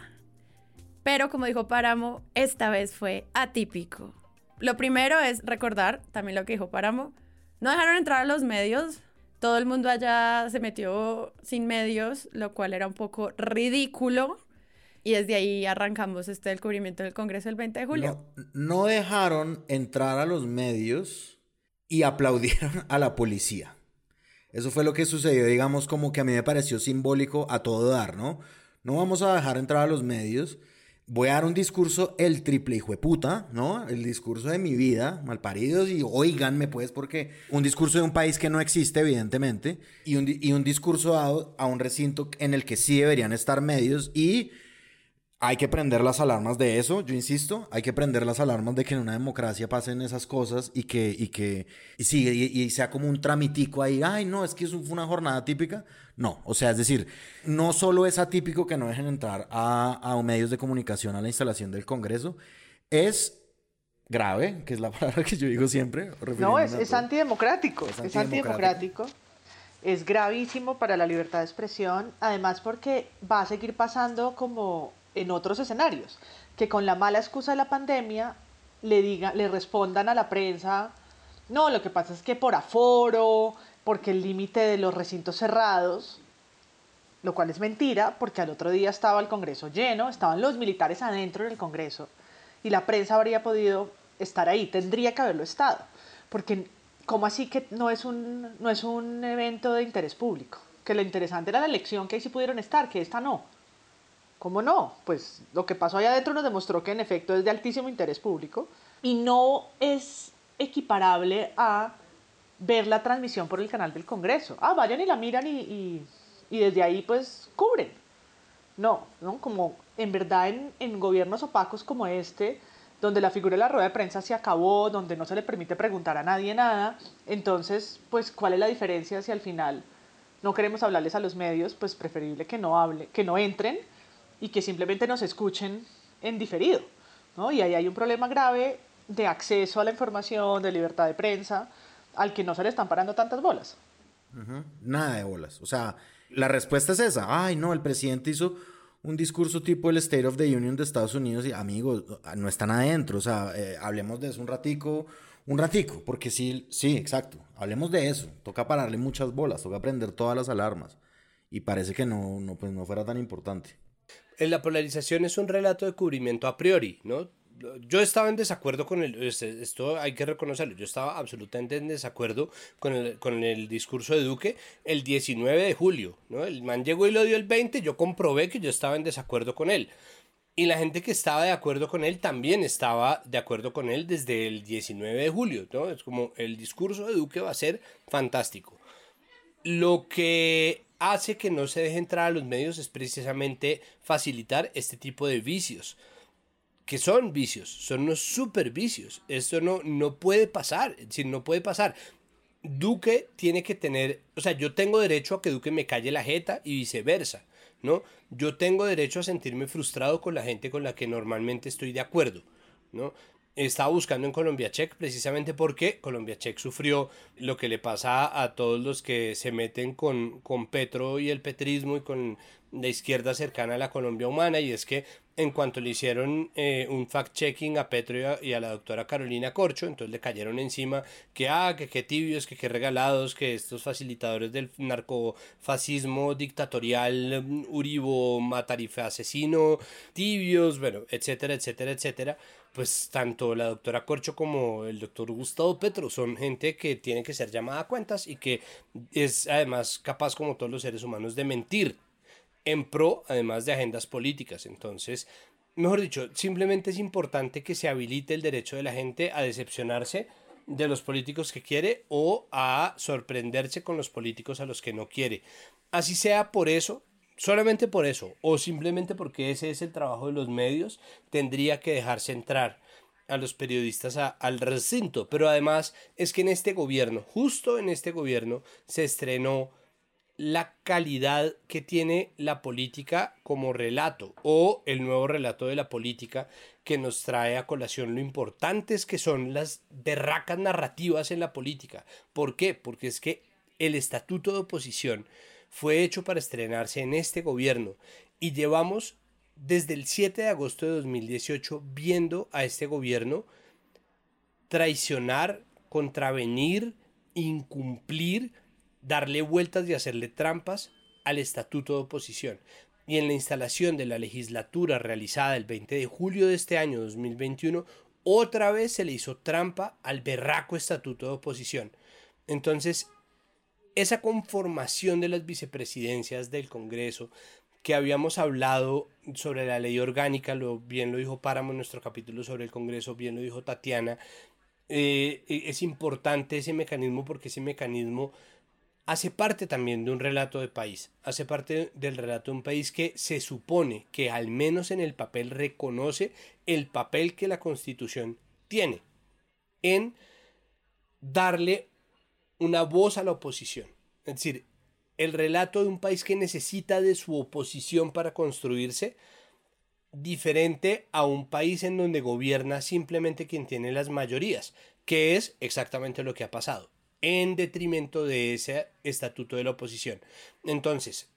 Speaker 1: Pero como dijo Páramo, esta vez fue atípico. Lo primero es recordar, también lo que dijo Páramo, no dejaron entrar a los medios, todo el mundo allá se metió sin medios, lo cual era un poco ridículo. Y desde ahí arrancamos este el cubrimiento del Congreso el 20 de julio.
Speaker 3: No, dejaron entrar a los medios y aplaudieron a la policía. Eso fue lo que sucedió, digamos, como que a mí me pareció simbólico a todo dar, ¿no? No vamos a dejar entrar a los medios voy a dar un discurso el triple hijo de puta, ¿no? El discurso de mi vida, malparidos, y oiganme pues, porque un discurso de un país que no existe, evidentemente, y un, y un discurso dado a un recinto en el que sí deberían estar medios y hay que prender las alarmas de eso, yo insisto, hay que prender las alarmas de que en una democracia pasen esas cosas y que, y que, y sí, y, sea como un tramitico ahí, ay, no, es que eso fue una jornada típica. No, o sea, es decir, no solo es atípico que no dejen entrar a, a medios de comunicación a la instalación del Congreso, es grave, que es la palabra que yo digo siempre.
Speaker 5: No, es, es antidemocrático, es antidemocrático. Es antidemocrático es gravísimo para la libertad de expresión, además porque va a seguir pasando como en otros escenarios, que con la mala excusa de la pandemia le, diga, le respondan a la prensa, no, lo que pasa es que por aforo, porque el límite de los recintos cerrados, lo cual es mentira, porque al otro día estaba el Congreso lleno, estaban los militares adentro del Congreso, y la prensa habría podido estar ahí, tendría que haberlo estado, porque ¿cómo así que no es un, no es un evento de interés público? Que lo interesante era la elección, que ahí sí pudieron estar, que esta no. ¿Cómo no? Pues lo que pasó allá adentro nos demostró que en efecto es de altísimo interés público y no es equiparable a ver la transmisión por el canal del Congreso. Ah, vayan y la miran y, desde ahí pues cubren. No, ¿no? Como en verdad en, en gobiernos opacos como este, donde la figura de la rueda de prensa se acabó, donde no se le permite preguntar a nadie nada, entonces, pues, ¿cuál es la diferencia si al final no queremos hablarles a los medios? Pues preferible que no hable, que no entren y que simplemente nos escuchen en diferido. ¿no? Y ahí hay un problema grave de acceso a la información, de libertad de prensa, al que no se le están parando tantas bolas.
Speaker 3: Nada de bolas. O sea, la respuesta es esa. Ay, no, el presidente hizo un discurso tipo el State of the Union de Estados Unidos y amigos, no están adentro. O sea, eh, hablemos de eso un ratico, un ratico, porque sí, sí, exacto. Hablemos de eso. Toca pararle muchas bolas, toca prender todas las alarmas. Y parece que no, no, pues no fuera tan importante
Speaker 2: la polarización es un relato de cubrimiento a priori, ¿no? Yo estaba en desacuerdo con el, esto hay que reconocerlo, yo estaba absolutamente en desacuerdo con el, con el discurso de Duque el 19 de julio, ¿no? El man llegó y lo dio el 20, yo comprobé que yo estaba en desacuerdo con él. Y la gente que estaba de acuerdo con él también estaba de acuerdo con él desde el 19 de julio, ¿no? Es como el discurso de Duque va a ser fantástico. Lo que hace que no se deje entrar a los medios es precisamente facilitar este tipo de vicios. Que son vicios, son unos super vicios. Esto no, no puede pasar, es no puede pasar. Duque tiene que tener, o sea, yo tengo derecho a que Duque me calle la jeta y viceversa, ¿no? Yo tengo derecho a sentirme frustrado con la gente con la que normalmente estoy de acuerdo, ¿no? Estaba buscando en Colombia Check precisamente porque Colombia Check sufrió lo que le pasa a todos los que se meten con, con Petro y el petrismo y con la izquierda cercana a la Colombia humana. Y es que en cuanto le hicieron eh, un fact-checking a Petro y a, la doctora Carolina Corcho, entonces le cayeron encima que, ah, que qué tibios, que qué regalados, que estos facilitadores del narcofascismo dictatorial, mm, Uribo, Matarife asesino, tibios, bueno, etcétera, etcétera, etcétera pues tanto la doctora Corcho como el doctor Gustavo Petro son gente que tiene que ser llamada a cuentas y que es además capaz como todos los seres humanos de mentir en pro además de agendas políticas. Entonces, mejor dicho, simplemente es importante que se habilite el derecho de la gente a decepcionarse de los políticos que quiere o a sorprenderse con los políticos a los que no quiere. Así sea por eso, solamente por eso, o simplemente porque ese es el trabajo de los medios, tendría que dejarse entrar a los periodistas al recinto. Pero además es que en este gobierno, justo en este gobierno, se estrenó la calidad que tiene la política como relato o el nuevo relato de la política que nos trae a colación lo importantes que son las berracas narrativas en la política. ¿Por qué? Porque es que el estatuto de oposición fue hecho para estrenarse en este gobierno y llevamos desde el 7 de agosto de 2018 viendo a este gobierno traicionar, contravenir, incumplir, darle vueltas y hacerle trampas al estatuto de oposición. Y en la instalación de la legislatura realizada el 20 de julio de este año 2021, otra vez se le hizo trampa al berraco estatuto de oposición. Entonces, esa conformación de las vicepresidencias del Congreso, que habíamos hablado sobre la ley orgánica, lo, bien lo dijo Páramo en nuestro capítulo sobre el Congreso, bien lo dijo Tatiana, eh, es importante ese mecanismo porque ese mecanismo hace parte también de un relato de país, hace parte del relato de un país que se supone que al menos en el papel reconoce el papel que la constitución tiene en darle una voz a la oposición. Es decir, el relato de un país que necesita de su oposición para construirse, diferente a un país en donde gobierna simplemente quien tiene las mayorías, que es exactamente lo que ha pasado en detrimento de ese estatuto de la oposición. Entonces,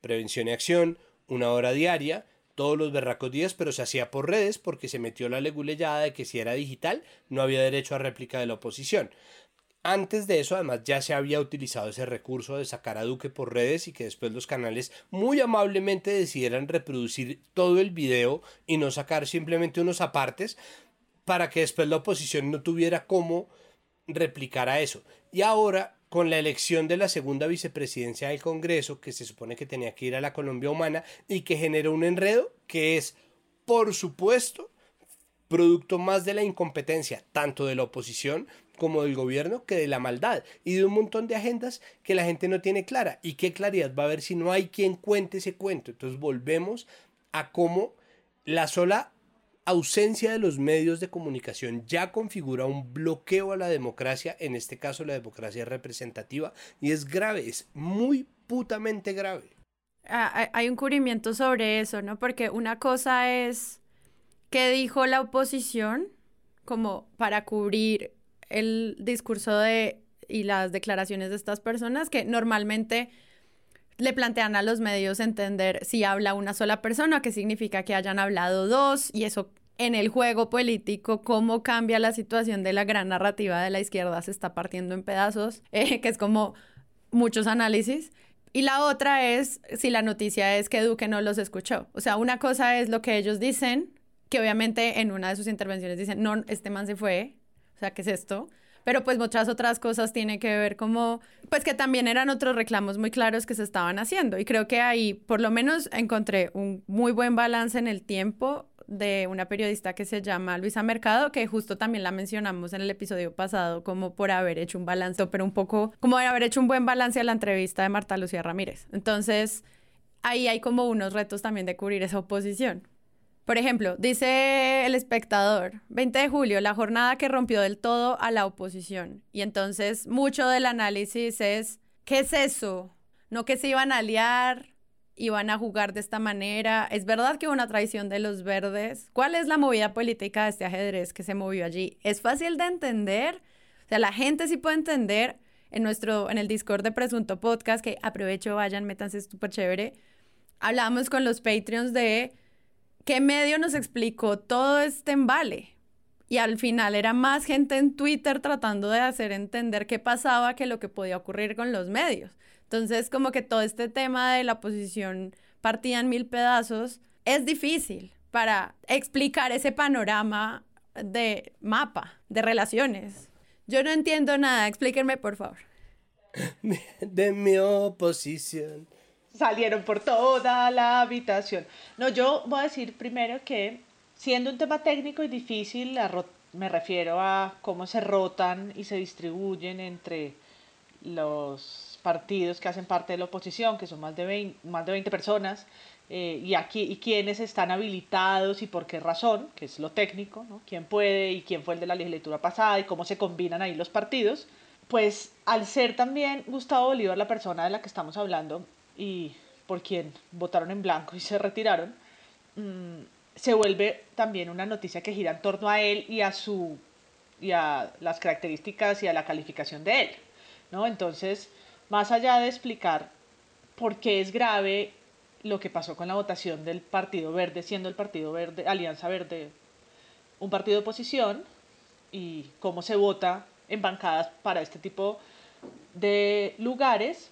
Speaker 2: prevención y acción, una hora diaria, todos los berracos días, pero se hacía por redes porque se metió la leguleyada de que si era digital no había derecho a réplica de la oposición. Antes de eso, además, ya se había utilizado ese recurso de sacar a Duque por redes y que después los canales muy amablemente decidieran reproducir todo el video y no sacar simplemente unos apartes para que después la oposición no tuviera cómo replicar a eso. Y ahora, con la elección de la segunda vicepresidencia del Congreso, que se supone que tenía que ir a la Colombia humana y que generó un enredo que es, por supuesto, producto más de la incompetencia, tanto de la oposición como del gobierno, que de la maldad y de un montón de agendas que la gente no tiene clara. ¿Y qué claridad va a haber si no hay quien cuente ese cuento? Entonces volvemos a cómo la sola ausencia de los medios de comunicación ya configura un bloqueo a la democracia, en este caso la democracia representativa, y es grave, es muy putamente grave.
Speaker 1: Ah, hay un cubrimiento sobre eso, ¿no? Porque una cosa es qué dijo la oposición como para cubrir el discurso de y las declaraciones de estas personas que normalmente le plantean a los medios entender si habla una sola persona, qué significa que hayan hablado dos, y eso en el juego político, cómo cambia la situación de la gran narrativa de la izquierda, se está partiendo en pedazos, eh, que es como muchos análisis. Y la otra es si la noticia es que Duque no los escuchó. O sea, una cosa es lo que ellos dicen, que obviamente en una de sus intervenciones dicen, no, este man se fue, o sea, ¿qué es esto? Pero pues muchas otras cosas tienen que ver como, pues que también eran otros reclamos muy claros que se estaban haciendo. Y creo que ahí por lo menos encontré un muy buen balance en el tiempo de una periodista que se llama Luisa Mercado, que justo también la mencionamos en el episodio pasado como por haber hecho un balance, pero un poco como haber hecho un buen balance a la entrevista de Marta Lucía Ramírez. Entonces, ahí hay como unos retos también de cubrir esa oposición. Por ejemplo, dice el espectador, 20 de julio, la jornada que rompió del todo a la oposición. Y entonces mucho del análisis es, ¿qué es eso? No que se iban a aliar, iban a jugar de esta manera. Es verdad que hubo una traición de los verdes. ¿Cuál es la movida política de este ajedrez que se movió allí? Es fácil de entender. O sea, la gente sí puede entender en nuestro, en el Discord de Presunto Podcast, que aprovecho, vayan, métanse, súper chévere. Hablamos con los Patreons de qué medio nos explicó todo este embale. Y al final era más gente en Twitter tratando de hacer entender qué pasaba que lo que podía ocurrir con los medios. Entonces, como que todo este tema de la posición partida en mil pedazos es difícil para explicar ese panorama de mapa, de relaciones. Yo no entiendo nada, explíquenme por favor.
Speaker 2: De mi oposición.
Speaker 4: Salieron por toda la habitación. No, yo voy a decir primero que siendo un tema técnico y difícil,
Speaker 5: me refiero a cómo se rotan y se distribuyen entre los partidos que hacen parte de la oposición, que son más de 20, más de 20 personas, eh, y, aquí, y quiénes están habilitados y por qué razón, que es lo técnico, ¿no? quién puede y quién fue el de la legislatura pasada y cómo se combinan ahí los partidos, pues al ser también Gustavo Bolívar la persona de la que estamos hablando y por quien votaron en blanco y se retiraron, mmm, se vuelve también una noticia que gira en torno a él y a su y a las características y a la calificación de él, ¿no? Entonces, más allá de explicar por qué es grave lo que pasó con la votación del Partido Verde, siendo el Partido Verde, Alianza Verde, un partido de oposición, y cómo se vota en bancadas para este tipo de lugares,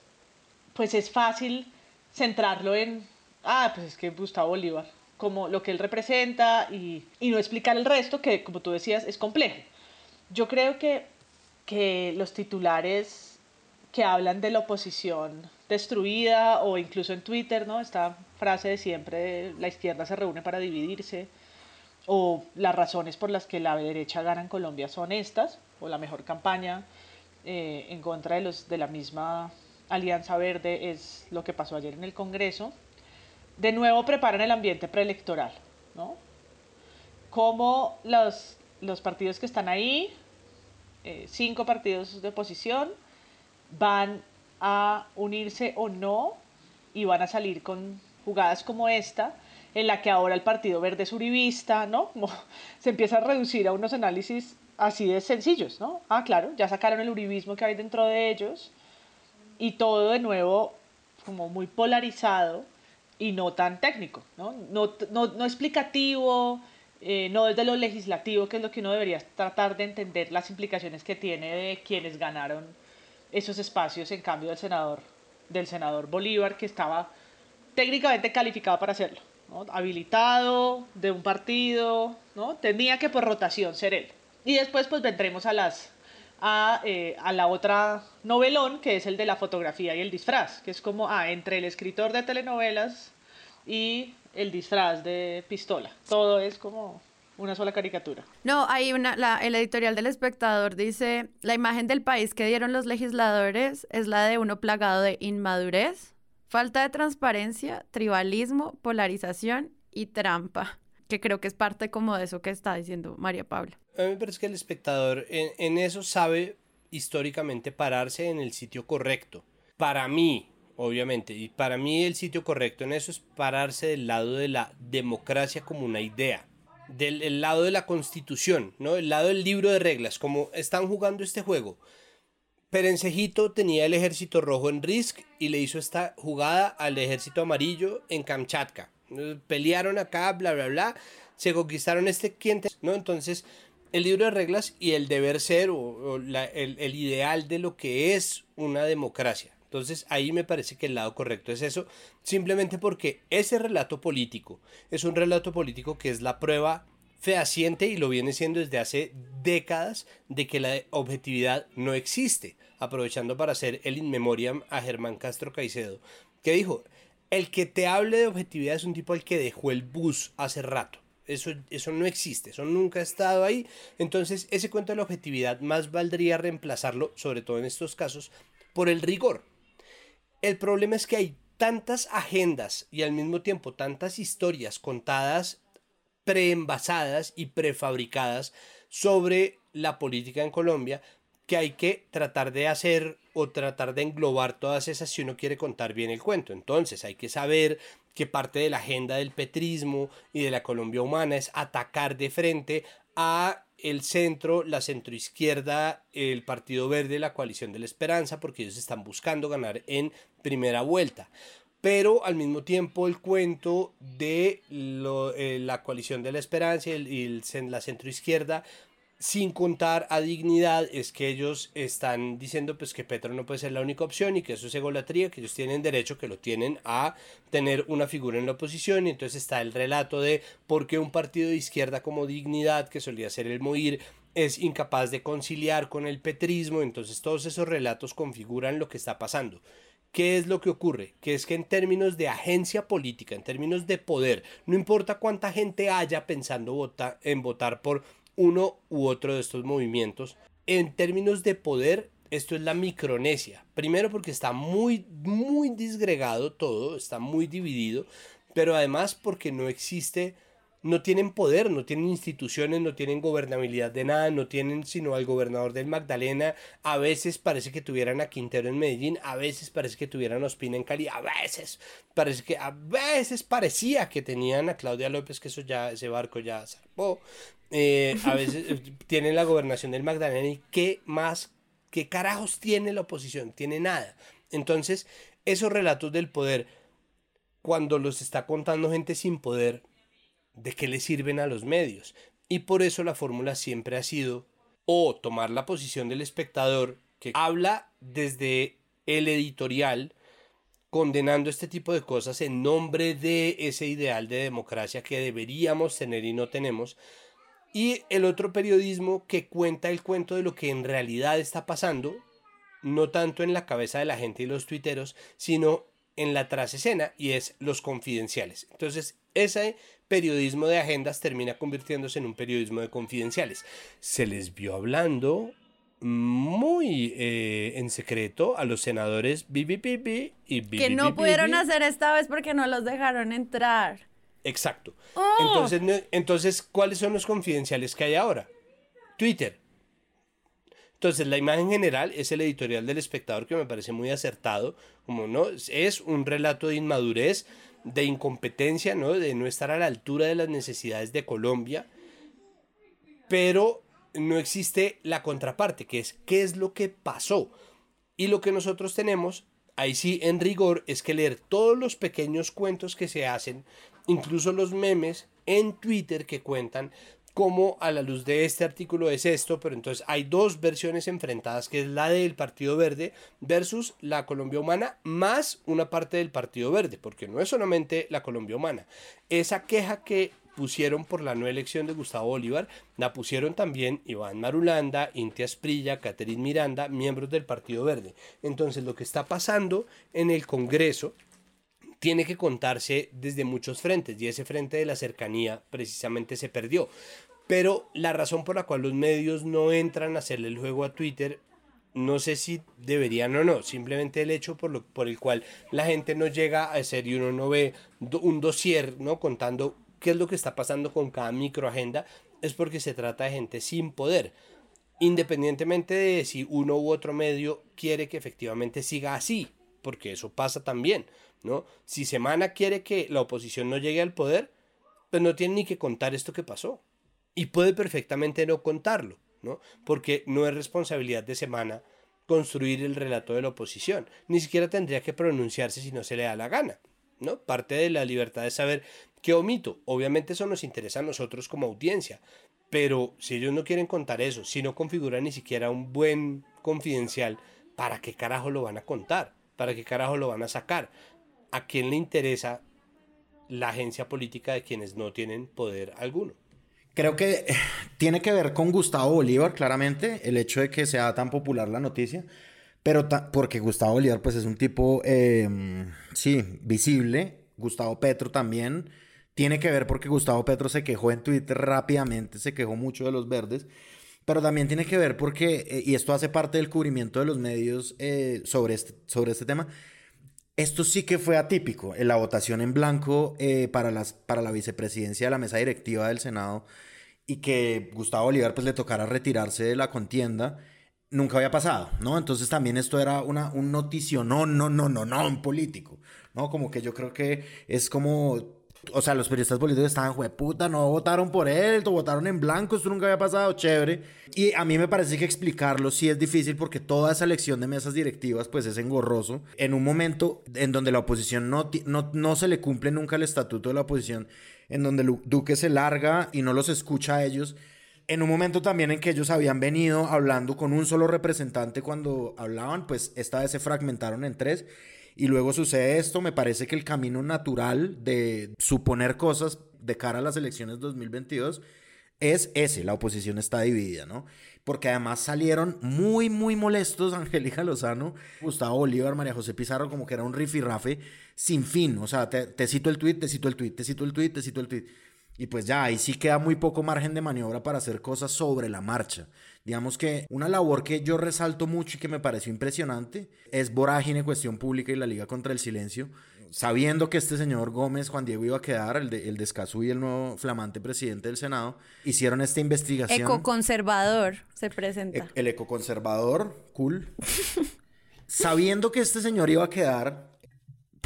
Speaker 5: pues es fácil centrarlo en, ah, pues es que Gustavo Bolívar, como lo que él representa y, y, no explicar el resto, que como tú decías es complejo. Yo creo que, que los titulares que hablan de la oposición destruida o incluso en Twitter, ¿no? Esta frase de siempre, la izquierda se reúne para dividirse, o las razones por las que la derecha gana en Colombia son estas, o la mejor campaña eh, en contra de, los, de la misma Alianza Verde es lo que pasó ayer en el Congreso de nuevo preparan el ambiente preelectoral, ¿no? Cómo los, los partidos que están ahí, eh, cinco partidos de oposición, van a unirse o no y van a salir con jugadas como esta, en la que ahora el Partido Verde es uribista, ¿no? Como se empieza a reducir a unos análisis así de sencillos, ¿no? Ah, claro, ya sacaron el uribismo que hay dentro de ellos y todo de nuevo como muy polarizado y no tan técnico, no, no, no, explicativo, eh, no desde lo legislativo, que es lo que uno debería tratar de entender las implicaciones que tiene de quienes ganaron esos espacios en cambio del senador, del senador Bolívar, que estaba técnicamente calificado para hacerlo, ¿no? habilitado de un partido, ¿no? tenía que por rotación ser él. Y después pues vendremos a las a, eh, a, la otra novelón, que es el de la fotografía y el disfraz, que es como ah, entre el escritor de telenovelas y el disfraz de pistola. Todo es como una sola caricatura.
Speaker 1: No, hay una, la, el editorial del espectador dice, la imagen del país que dieron los legisladores es la de uno plagado de inmadurez, falta de transparencia, tribalismo, polarización y trampa que creo que es parte como de eso que está diciendo María Pablo.
Speaker 2: A mí me parece que el espectador en, eso sabe históricamente pararse en el sitio correcto. Para mí, obviamente, y para mí el sitio correcto en eso es pararse del lado de la democracia como una idea, del lado de la constitución, ¿no? El lado del libro de reglas, como están jugando este juego. Perencejito tenía el ejército rojo en Risk y le hizo esta jugada al ejército amarillo en Kamchatka pelearon acá, bla, bla, bla, se conquistaron este cliente, ¿no? Entonces, el libro de reglas y el deber ser o, el, el, ideal de lo que es una democracia. Entonces ahí me parece que el lado correcto es eso, simplemente porque ese relato político es un relato político que es la prueba fehaciente y lo viene siendo desde hace décadas de que la objetividad no existe, aprovechando para hacer el in memoriam a Germán Castro Caicedo, que dijo, el que te hable de objetividad es un tipo al que dejó el bus hace rato. Eso, eso no existe, eso nunca ha estado ahí. Entonces, ese cuento de la objetividad más valdría reemplazarlo, sobre todo en estos casos, por el rigor. El problema es que hay tantas agendas y al mismo tiempo tantas historias contadas preenvasadas y prefabricadas sobre la política en Colombia que hay que tratar de hacer o tratar de englobar todas esas si uno quiere contar bien el cuento. Entonces hay que saber que parte de la agenda del petrismo y de la Colombia humana es atacar de frente a el centro, la centroizquierda, el Partido Verde, la coalición de la esperanza, porque ellos están buscando ganar en primera vuelta. Pero al mismo tiempo el cuento de eh, la coalición de la esperanza y, y la centroizquierda sin contar a dignidad es que ellos están diciendo pues que Petro no puede ser la única opción y que eso es egolatría, que ellos tienen derecho, que lo tienen a tener una figura en la oposición y entonces está el relato de por qué un partido de izquierda como dignidad que solía ser el MOIR es incapaz de conciliar con el petrismo, entonces todos esos relatos configuran lo que está pasando. ¿Qué es lo que ocurre? Que es que en términos de agencia política, en términos de poder, no importa cuánta gente haya pensando en votar por uno u otro de estos movimientos. En términos de poder, esto es la Micronesia. Primero porque está muy, muy disgregado todo, está muy dividido, pero además porque no existe no tienen poder, no tienen instituciones, no tienen gobernabilidad de nada, no tienen sino al gobernador del Magdalena, a veces parece que tuvieran a Quintero en Medellín, a veces parece que tuvieran a Ospina en Cali, a veces parece que a veces parecía que tenían a Claudia López, que eso ya, ese barco ya zarpó, eh, a veces eh, tienen la gobernación del Magdalena y qué más, qué carajos tiene la oposición, tiene nada. Entonces, esos relatos del poder, cuando los está contando gente sin poder, de qué le sirven a los medios. Y por eso la fórmula siempre ha sido o tomar la posición del espectador que habla desde el editorial condenando este tipo de cosas en nombre de ese ideal de democracia que deberíamos tener y no tenemos. Y el otro periodismo que cuenta el cuento de lo que en realidad está pasando, no tanto en la cabeza de la gente y los tuiteros, sino en la trasescena y es los confidenciales. Entonces, ese periodismo de agendas termina convirtiéndose en un periodismo de confidenciales. Se les vio hablando muy eh, en secreto a los senadores Bibi Bibi y Bibi
Speaker 1: Que no pudieron hacer esta vez porque no los dejaron entrar.
Speaker 2: Exacto. ¡Oh! Entonces, entonces, ¿cuáles son los confidenciales que hay ahora? Twitter. Entonces, la imagen general es el editorial del espectador que me parece muy acertado, como no, es un relato de inmadurez, de incompetencia, ¿no? de no estar a la altura de las necesidades de Colombia, pero no existe la contraparte, que es qué es lo que pasó. Y lo que nosotros tenemos, ahí sí en rigor, es que leer todos los pequeños cuentos que se hacen, incluso los memes en Twitter que cuentan cómo a la luz de este artículo es esto, pero entonces hay dos versiones enfrentadas, que es la del Partido Verde versus la Colombia Humana, más una parte del Partido Verde, porque no es solamente la Colombia Humana. Esa queja que pusieron por la no elección de Gustavo Bolívar, la pusieron también Iván Marulanda, Intia Esprilla, Catherine Miranda, miembros del Partido Verde. Entonces lo que está pasando en el Congreso tiene que contarse desde muchos frentes y ese frente de la cercanía precisamente se perdió. Pero la razón por la cual los medios no entran a hacerle el juego a Twitter, no sé si deberían o no, simplemente el hecho por, lo, por el cual la gente no llega a ser y uno no ve un dossier, ¿no? Contando qué es lo que está pasando con cada microagenda, es porque se trata de gente sin poder. Independientemente de si uno u otro medio quiere que efectivamente siga así, porque eso pasa también, ¿no? Si Semana quiere que la oposición no llegue al poder, pues no tiene ni que contar esto que pasó. Y puede perfectamente no contarlo, ¿no? Porque no es responsabilidad de Semana construir el relato de la oposición. Ni siquiera tendría que pronunciarse si no se le da la gana, ¿no? Parte de la libertad de saber qué omito. Obviamente eso nos interesa a nosotros como audiencia, pero si ellos no quieren contar eso, si no configuran ni siquiera un buen confidencial, ¿para qué carajo lo van a contar? ¿Para qué carajo lo van a sacar? ¿A quién le interesa la agencia política de quienes no tienen poder alguno?
Speaker 3: Creo que tiene que ver con Gustavo Bolívar, claramente, el hecho de que sea tan popular la noticia, pero porque Gustavo Bolívar pues es un tipo, em, sí, visible, Gustavo Petro también, tiene que ver porque Gustavo Petro se quejó en Twitter rápidamente, se quejó mucho de los verdes, pero también tiene que ver porque, eh, y esto hace parte del cubrimiento de los medios eh, sobre, este, sobre este tema, esto sí que fue atípico, en la votación en blanco eh, para, las, para la vicepresidencia de la mesa directiva del Senado y que Gustavo Bolívar pues le tocara retirarse de la contienda, nunca había pasado, ¿no? Entonces también esto era una, un noticio, no, no, no, no, no, un político, ¿no? Como que yo creo que es como o sea, los periodistas políticos estaban, puta, no votaron por él, votaron en blanco, esto nunca había pasado, chévere. Y a mí me parece que explicarlo sí es difícil porque toda esa elección de mesas directivas pues es engorroso. En un momento en donde la oposición no, no, no se le cumple nunca el estatuto de la oposición, en donde Duque se larga y no los escucha a ellos. En un momento también en que ellos habían venido hablando con un solo representante cuando hablaban, pues esta vez se fragmentaron en tres y luego sucede esto, me parece que el camino natural de suponer cosas de cara a las elecciones 2022 es ese, la oposición está dividida, ¿no? Porque además salieron muy, muy molestos Angélica Lozano, Gustavo Bolívar, María José Pizarro, como que era un rifirrafe sin fin. O sea, te, cito el tweet, te cito el tweet, te cito el tweet, te cito el tweet. Y pues ya, ahí sí queda muy poco margen de maniobra para hacer cosas sobre la marcha. Digamos que una labor que yo resalto mucho y que me pareció impresionante es Vorágine, Cuestión Pública y la Liga contra el Silencio. Sabiendo que este señor Gómez, Juan Diego, iba a quedar, el de, el de Escazú y el nuevo flamante presidente del Senado, hicieron esta investigación.
Speaker 1: Ecoconservador se presenta.
Speaker 3: E- el ecoconservador, cool. Sabiendo que este señor iba a quedar,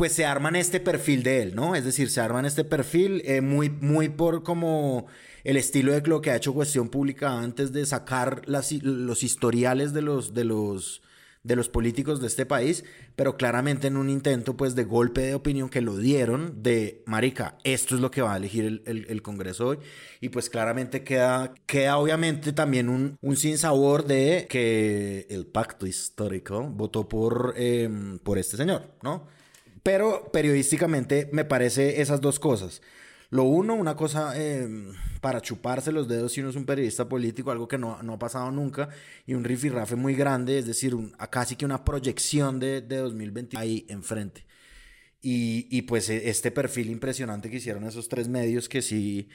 Speaker 3: pues se arman este perfil de él, ¿no? Es decir, se arman este perfil eh, muy, muy por como el estilo de lo que ha hecho Cuestión Pública antes de sacar las, los historiales de los, de los de los políticos de este país, pero claramente en un intento pues de golpe de opinión que lo dieron de, marica, esto es lo que va a elegir el, Congreso hoy, y pues claramente queda, queda obviamente también un, un sinsabor de que el pacto histórico votó por, em, por este señor, ¿no? Pero periodísticamente me parece esas dos cosas. Lo uno, una cosa em, para chuparse los dedos si uno es un periodista político, algo que no, ha pasado nunca, y un rifirrafe muy grande, es decir, casi que una proyección de, de 2020 ahí enfrente. Y, y, pues e, este perfil impresionante que hicieron esos tres medios que sí,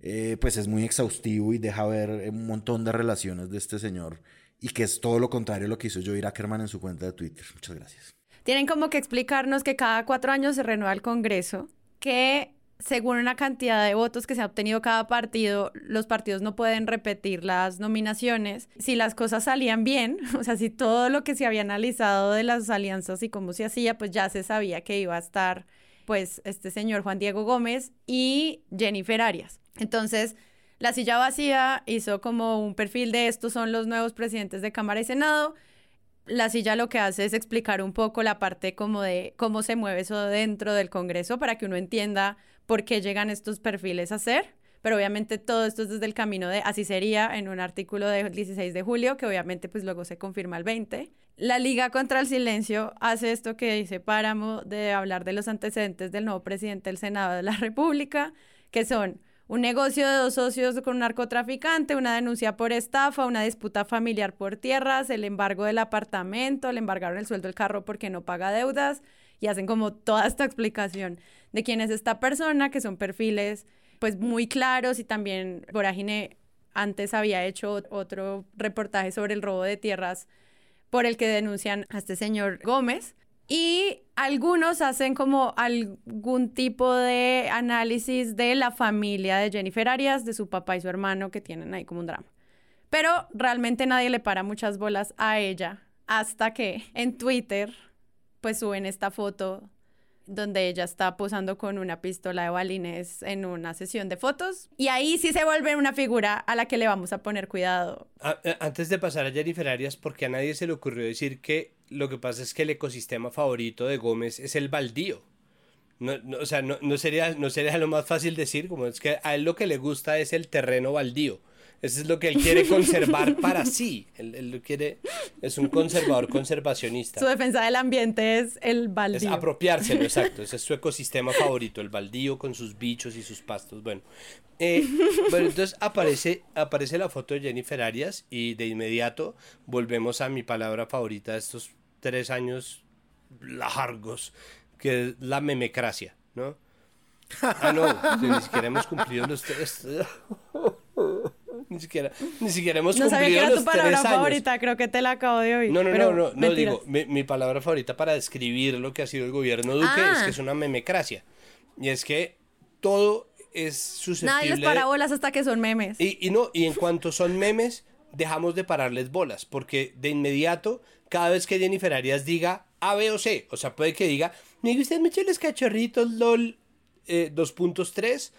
Speaker 3: eh, pues es muy exhaustivo y deja ver un montón de relaciones de este señor y que es todo lo contrario a lo que hizo Joey Ackerman en su cuenta de Twitter. Muchas gracias.
Speaker 1: Tienen como que explicarnos que cada cuatro años se renueva el Congreso, que según una cantidad de votos que se ha obtenido cada partido, los partidos no pueden repetir las nominaciones. Si las cosas salían bien, o sea, si todo lo que se había analizado de las alianzas y cómo se hacía, pues ya se sabía que iba a estar, pues, este señor Juan Diego Gómez y Jennifer Arias. Entonces, la silla vacía hizo como un perfil de estos son los nuevos presidentes de Cámara y Senado. La silla lo que hace es explicar un poco la parte como de cómo se mueve eso dentro del Congreso para que uno entienda por qué llegan estos perfiles a ser, pero obviamente todo esto es desde el camino de así sería en un artículo del 16 de julio, que obviamente pues luego se confirma el 20. La Liga contra el Silencio hace esto que dice Páramo de hablar de los antecedentes del nuevo presidente del Senado de la República, que son un negocio de dos socios con un narcotraficante, una denuncia por estafa, una disputa familiar por tierras, el embargo del apartamento, le embargaron el sueldo del carro porque no paga deudas y hacen como toda esta explicación de quién es esta persona, que son perfiles pues muy claros y también Vorágine antes había hecho otro reportaje sobre el robo de tierras por el que denuncian a este señor Gómez. Y algunos hacen como algún tipo de análisis de la familia de Jennifer Arias, de su papá y su hermano, que tienen ahí como un drama. Pero realmente nadie le para muchas bolas a ella hasta que en Twitter pues suben esta foto donde ella está posando con una pistola de balines en una sesión de fotos. Y ahí sí se vuelve una figura a la que le vamos a poner cuidado.
Speaker 2: Eh, antes de pasar a Jennifer Arias, porque a nadie se le ocurrió decir que lo que pasa es que el ecosistema favorito de Gómez es el baldío. No, o sea, no, no, sería, no sería lo más fácil decir, como es que a él lo que le gusta es el terreno baldío. Eso es lo que él quiere conservar para sí. Él, quiere, es un conservador conservacionista.
Speaker 1: Su defensa del ambiente es el baldío.
Speaker 2: Es apropiárselo, exacto. Ese es su ecosistema favorito, el baldío con sus bichos y sus pastos. Bueno, eh, bueno entonces aparece, aparece la foto de Jennifer Arias y de inmediato volvemos a mi palabra favorita de estos tres años largos, que es la memecracia, ¿no? Ah, no, ni siquiera hemos cumplido los tres. Ni siquiera, ni siquiera hemos no sabía que era tu palabra
Speaker 1: favorita, creo que te la acabo de oír.
Speaker 2: No, no, no, no, no, digo, mi, palabra favorita para describir lo que ha sido el gobierno Duque es que ah. es una memecracia. Y es que todo es susceptible.
Speaker 1: Nadie les para bolas hasta que son memes.
Speaker 2: Y, y no, y en cuanto son memes, dejamos de pararles bolas, porque de inmediato, cada vez que Jennifer Arias diga A, B o C, o sea, puede que diga, me gustan mucho los cachorritos, LOL 2.3, eh,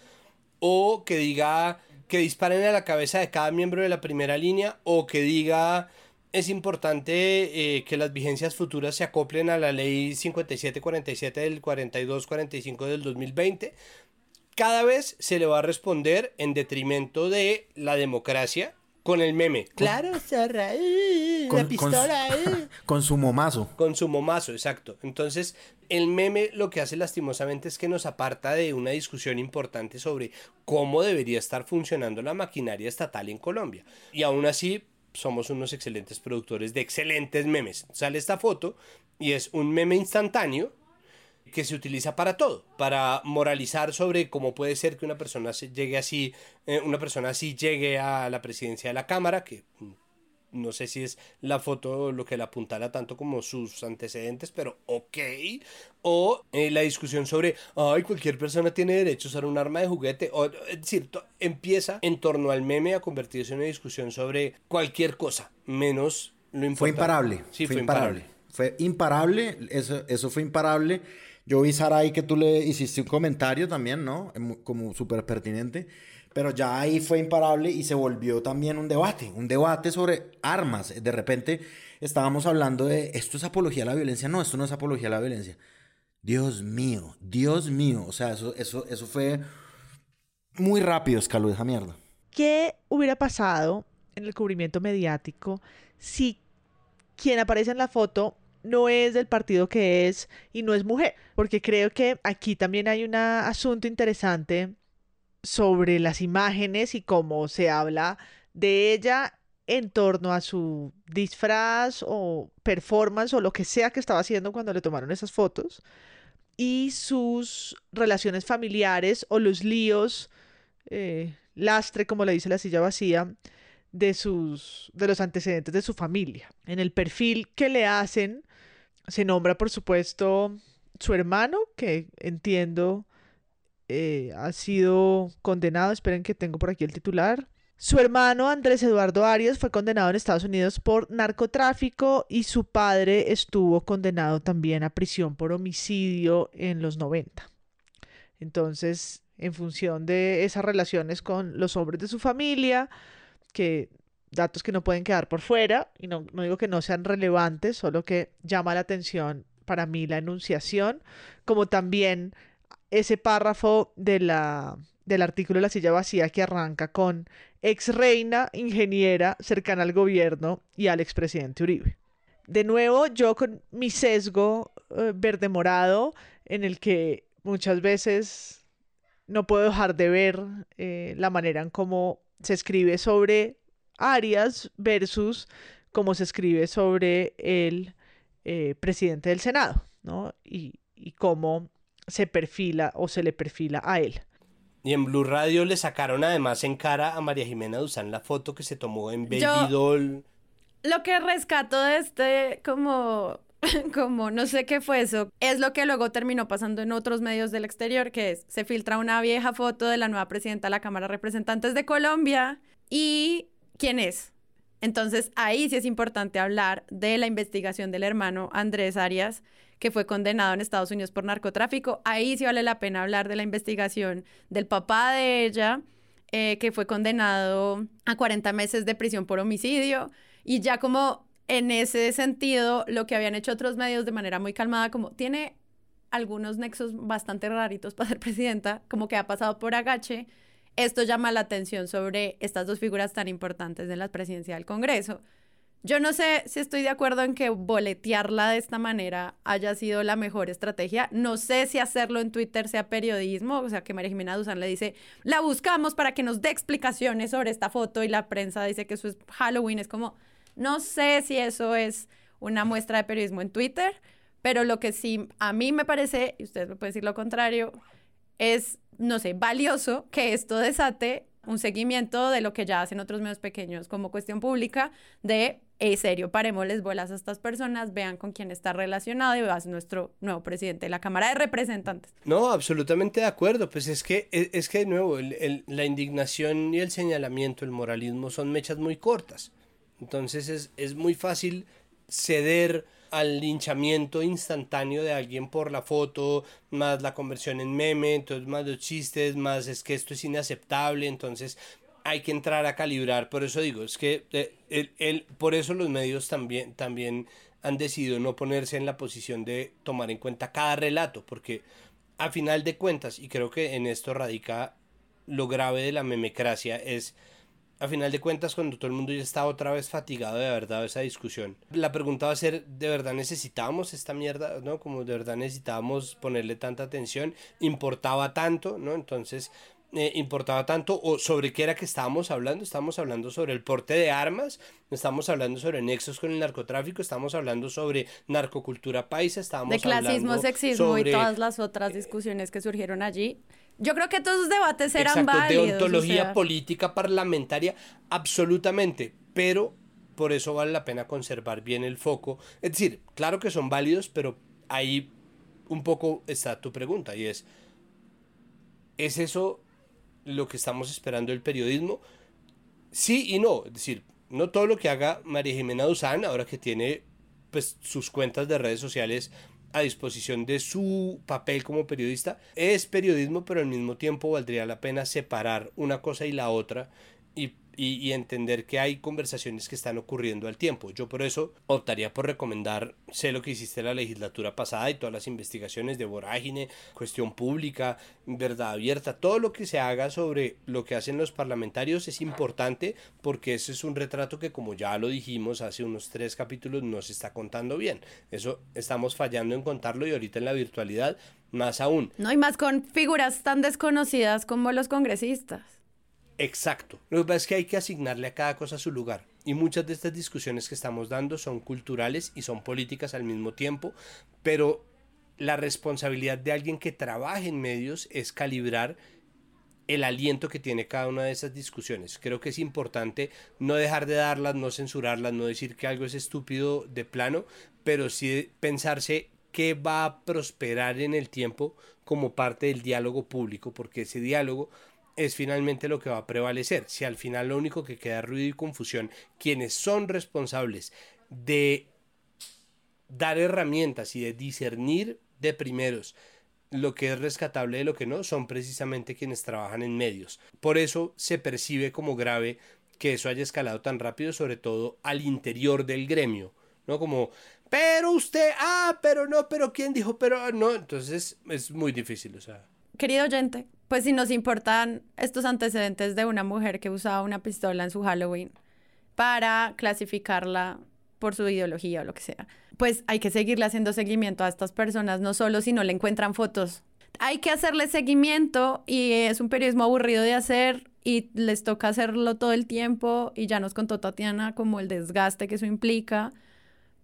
Speaker 2: o que diga que disparen a la cabeza de cada miembro de la primera línea o que diga es importante eh, que las vigencias futuras se acoplen a la ley 5747 del 4245 del 2020. Cada vez se le va a responder en detrimento de la democracia con el meme. Claro, Sarra, la pistola.
Speaker 3: Con, su momazo.
Speaker 2: Con su momazo, exacto. Entonces, el meme lo que hace lastimosamente es que nos aparta de una discusión importante sobre cómo debería estar funcionando la maquinaria estatal en Colombia. Y aún así, somos unos excelentes productores de excelentes memes. Sale esta foto y es un meme instantáneo que se utiliza para todo, para moralizar sobre cómo puede ser que una persona llegue así, eh, una persona así llegue a la presidencia de la Cámara, que mm, no sé si es la foto lo que la apuntala tanto como sus antecedentes, pero ok. O eh, la discusión sobre, ay, cualquier persona tiene derecho a usar un arma de juguete. O, es decir, empieza en torno al meme a convertirse en una discusión sobre cualquier cosa, menos lo importante.
Speaker 3: Fue imparable. Sí, fue, imparable. Fue imparable, eso, eso fue imparable. Yo vi, Saray, que tú le hiciste un comentario también, ¿no? Como súper pertinente pero ya ahí fue imparable y se volvió también un debate, un debate sobre armas. De repente estábamos hablando de, ¿esto es apología a la violencia? No, esto no es apología a la violencia. Dios mío, Dios mío, o sea, eso, eso, eso fue muy rápido, escaló esa mierda.
Speaker 5: ¿Qué hubiera pasado en el cubrimiento mediático si quien aparece en la foto no es del partido que es y no es mujer? Porque creo que aquí también hay un asunto interesante sobre las imágenes y cómo se habla de ella en torno a su disfraz o performance o lo que sea que estaba haciendo cuando le tomaron esas fotos y sus relaciones familiares o los líos, eh, lastre, como le dice la silla vacía, de, sus, de los antecedentes de su familia. En el perfil que le hacen se nombra, por supuesto, su hermano, que entiendo eh, ha sido condenado, esperen que tengo por aquí el titular. Su hermano Andrés Eduardo Arias fue condenado en Estados Unidos por narcotráfico y su padre estuvo condenado también a prisión por homicidio en los 90. Entonces, en función de esas relaciones con los hombres de su familia, que datos que no pueden quedar por fuera, y no, no digo que no sean relevantes, solo que llama la atención para mí la enunciación, como también ese párrafo de la, del artículo la silla vacía que arranca con ex reina, ingeniera, cercana al gobierno y al expresidente Uribe. De nuevo, yo con mi sesgo eh, verde morado, en el que muchas veces no puedo dejar de ver eh, la manera en cómo se escribe sobre Arias versus cómo se escribe sobre el eh, presidente del Senado, ¿no? Y, y cómo se perfila o se le perfila a él.
Speaker 2: Y en Blue Radio le sacaron además en cara a María Jimena Duzán la foto que se tomó en Baby Doll.
Speaker 1: Lo que rescato de este, como, como no sé qué fue eso, es lo que luego terminó pasando en otros medios del exterior, que es, se filtra una vieja foto de la nueva presidenta de la Cámara de Representantes de Colombia y ¿quién es? Entonces ahí sí es importante hablar de la investigación del hermano Andrés Arias, que fue condenado en Estados Unidos por narcotráfico. Ahí sí vale la pena hablar de la investigación del papá de ella, eh, que fue condenado a 40 meses de prisión por homicidio. Y ya como en ese sentido, lo que habían hecho otros medios de manera muy calmada, como tiene algunos nexos bastante raritos para ser presidenta, como que ha pasado por agache. Esto llama la atención sobre estas dos figuras tan importantes de la presidencia del Congreso. Yo no sé si estoy de acuerdo en que boletearla de esta manera haya sido la mejor estrategia. No sé si hacerlo en Twitter sea periodismo, o sea, que María Jimena Duzán le dice, la buscamos para que nos dé explicaciones sobre esta foto y la prensa dice que eso es Halloween. Es como, no sé si eso es una muestra de periodismo en Twitter, pero lo que sí a mí me parece, y ustedes me pueden decir lo contrario, es, no sé, valioso que esto desate un seguimiento de lo que ya hacen otros medios pequeños como cuestión pública de en serio, parémosles bolas a estas personas, vean con quién está relacionado y veas nuestro nuevo presidente de la Cámara de Representantes.
Speaker 2: No, absolutamente de acuerdo. Pues es que, es, que de nuevo, la indignación y el señalamiento, el moralismo son mechas muy cortas. Entonces es, es muy fácil ceder al linchamiento instantáneo de alguien por la foto, más la conversión en meme, entonces más los chistes, más es que esto es inaceptable, entonces hay que entrar a calibrar. Por eso digo, es que eh, por eso los medios también, también han decidido no ponerse en la posición de tomar en cuenta cada relato, porque a final de cuentas, y creo que en esto radica lo grave de la memecracia, es a final de cuentas cuando todo el mundo ya está otra vez fatigado de verdad esa discusión. La pregunta va a ser, ¿de verdad necesitábamos esta mierda? ¿No? Como de verdad necesitábamos ponerle tanta atención, importaba tanto, ¿no? Entonces eh, importaba tanto o sobre qué era que estábamos hablando. Estamos hablando sobre el porte de armas, estamos hablando sobre nexos con el narcotráfico, estamos hablando sobre narcocultura paisa, estamos
Speaker 1: de clasismo, sexismo y todas las otras discusiones que surgieron allí. Yo creo que todos esos debates eran Exacto, válidos.
Speaker 2: De ontología política parlamentaria, absolutamente, pero por eso vale la pena conservar bien el foco. Es decir, claro que son válidos, pero ahí un poco está tu pregunta y es, ¿es eso lo que estamos esperando del periodismo. Sí y no, es decir, no todo lo que haga María Jimena Duzán, ahora que tiene pues, sus cuentas de redes sociales a disposición de su papel como periodista, es periodismo, pero al mismo tiempo valdría la pena separar una cosa y la otra y y, entender que hay conversaciones que están ocurriendo al tiempo. Yo por eso optaría por recomendar, sé lo que hiciste la legislatura pasada y todas las investigaciones de vorágine, cuestión pública, verdad abierta, todo lo que se haga sobre lo que hacen los parlamentarios es importante porque ese es un retrato que como ya lo dijimos hace unos tres capítulos no se está contando bien. Eso estamos fallando en contarlo y ahorita en la virtualidad más aún.
Speaker 1: No, y más con figuras tan desconocidas como los congresistas.
Speaker 2: Exacto. Lo que pasa es que hay que asignarle a cada cosa su lugar. Y muchas de estas discusiones que estamos dando son culturales y son políticas al mismo tiempo, pero la responsabilidad de alguien que trabaje en medios es calibrar el aliento que tiene cada una de esas discusiones. Creo que es importante no dejar de darlas, no censurarlas, no decir que algo es estúpido de plano, pero sí pensarse qué va a prosperar en el tiempo como parte del diálogo público, porque ese diálogo es finalmente lo que va a prevalecer. Si al final lo único que queda ruido y confusión, quienes son responsables de dar herramientas y de discernir de primeros lo que es rescatable de lo que no, son precisamente quienes trabajan en medios. Por eso se percibe como grave que eso haya escalado tan rápido, sobre todo al interior del gremio, ¿no? Como, pero usted, ah, pero no, pero quién dijo, pero no, entonces es muy difícil, o sea.
Speaker 1: Querido oyente, pues si nos importan estos antecedentes de una mujer que usaba una pistola en su Halloween para clasificarla por su ideología o lo que sea, pues hay que seguirle haciendo seguimiento a estas personas, no solo si no le encuentran fotos. Hay que hacerle seguimiento y es un periodismo aburrido de hacer y les toca hacerlo todo el tiempo y ya nos contó Tatiana como el desgaste que eso implica.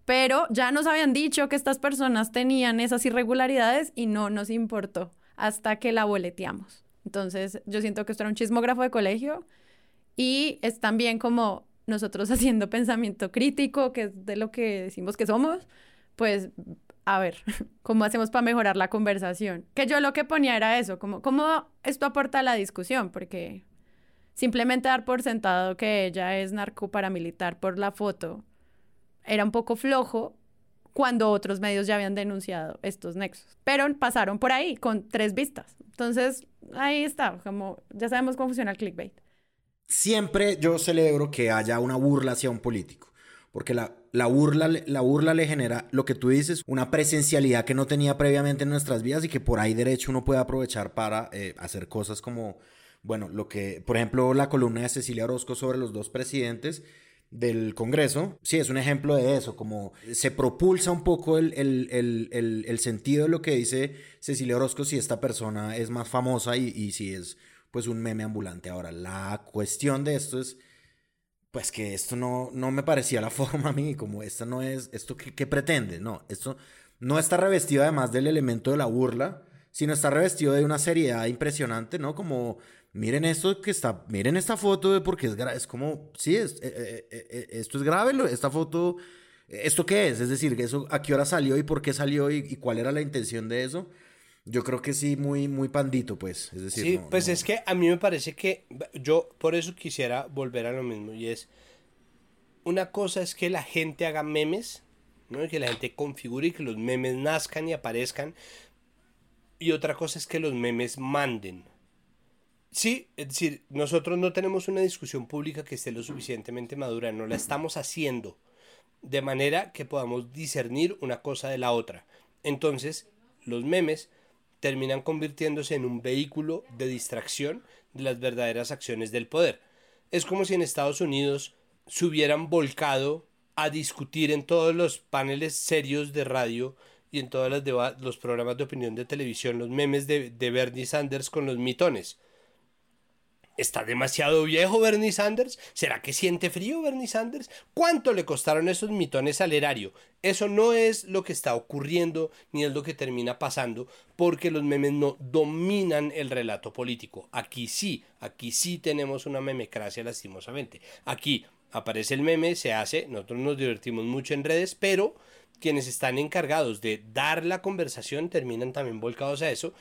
Speaker 1: Pero ya nos habían dicho que estas personas tenían esas irregularidades y no nos importó hasta que la boleteamos. Entonces, yo siento que esto era un chismógrafo de colegio y es también como nosotros haciendo pensamiento crítico, que es de lo que decimos que somos, pues a ver, ¿cómo hacemos para mejorar la conversación? Que yo lo que ponía era eso, como cómo esto aporta a la discusión, porque simplemente dar por sentado que ella es narco paramilitar por la foto era un poco flojo cuando otros medios ya habían denunciado estos nexos. Pero pasaron por ahí con tres vistas. Entonces, ahí está, como ya sabemos cómo funciona el clickbait.
Speaker 3: Siempre yo celebro que haya una burla hacia un político, porque la, la, burla, la burla le genera lo que tú dices, una presencialidad que no tenía previamente en nuestras vidas y que por ahí derecho uno puede aprovechar para eh, hacer cosas como, bueno, lo que, por ejemplo, la columna de Cecilia Orozco sobre los dos presidentes, del Congreso, sí, es un ejemplo de eso, como se propulsa un poco el, sentido de lo que dice Cecilia Orozco si esta persona es más famosa y, si es pues un meme ambulante. Ahora, la cuestión de esto es, pues que esto no, no me parecía la forma a mí, como esto no es, esto que, pretende, no, esto no está revestido además del elemento de la burla, sino está revestido de una seriedad impresionante, ¿no? Como miren esto que está, miren esta foto porque es es como, sí, es, eh, eh, eh, esto es grave, esta foto, ¿esto qué es? Es decir, eso, ¿a qué hora salió y por qué salió y, cuál era la intención de eso? Yo creo que sí, muy, muy pandito, pues. Es decir,
Speaker 2: sí, pues es que a mí me parece que yo por eso quisiera volver a lo mismo y es, una cosa es que la gente haga memes, ¿no? que la gente configure y que los memes nazcan y aparezcan. Y otra cosa es que los memes manden. Sí, es decir, nosotros no tenemos una discusión pública que esté lo suficientemente madura, no la estamos haciendo de manera que podamos discernir una cosa de la otra. Entonces, los memes terminan convirtiéndose en un vehículo de distracción de las verdaderas acciones del poder. Es como si en Estados Unidos se hubieran volcado a discutir en todos los paneles serios de radio y en todos los, programas de opinión de televisión los memes de, de Bernie Sanders con los mitones ¿Está demasiado viejo Bernie Sanders? ¿Será que siente frío Bernie Sanders? ¿Cuánto le costaron esos mitones al erario? Eso no es lo que está ocurriendo ni es lo que termina pasando porque los memes no dominan el relato político. Aquí sí, aquí sí tenemos una memecracia lastimosamente. Aquí aparece el meme, se hace, nosotros nos divertimos mucho en redes, pero quienes están encargados de dar la conversación terminan también volcados a eso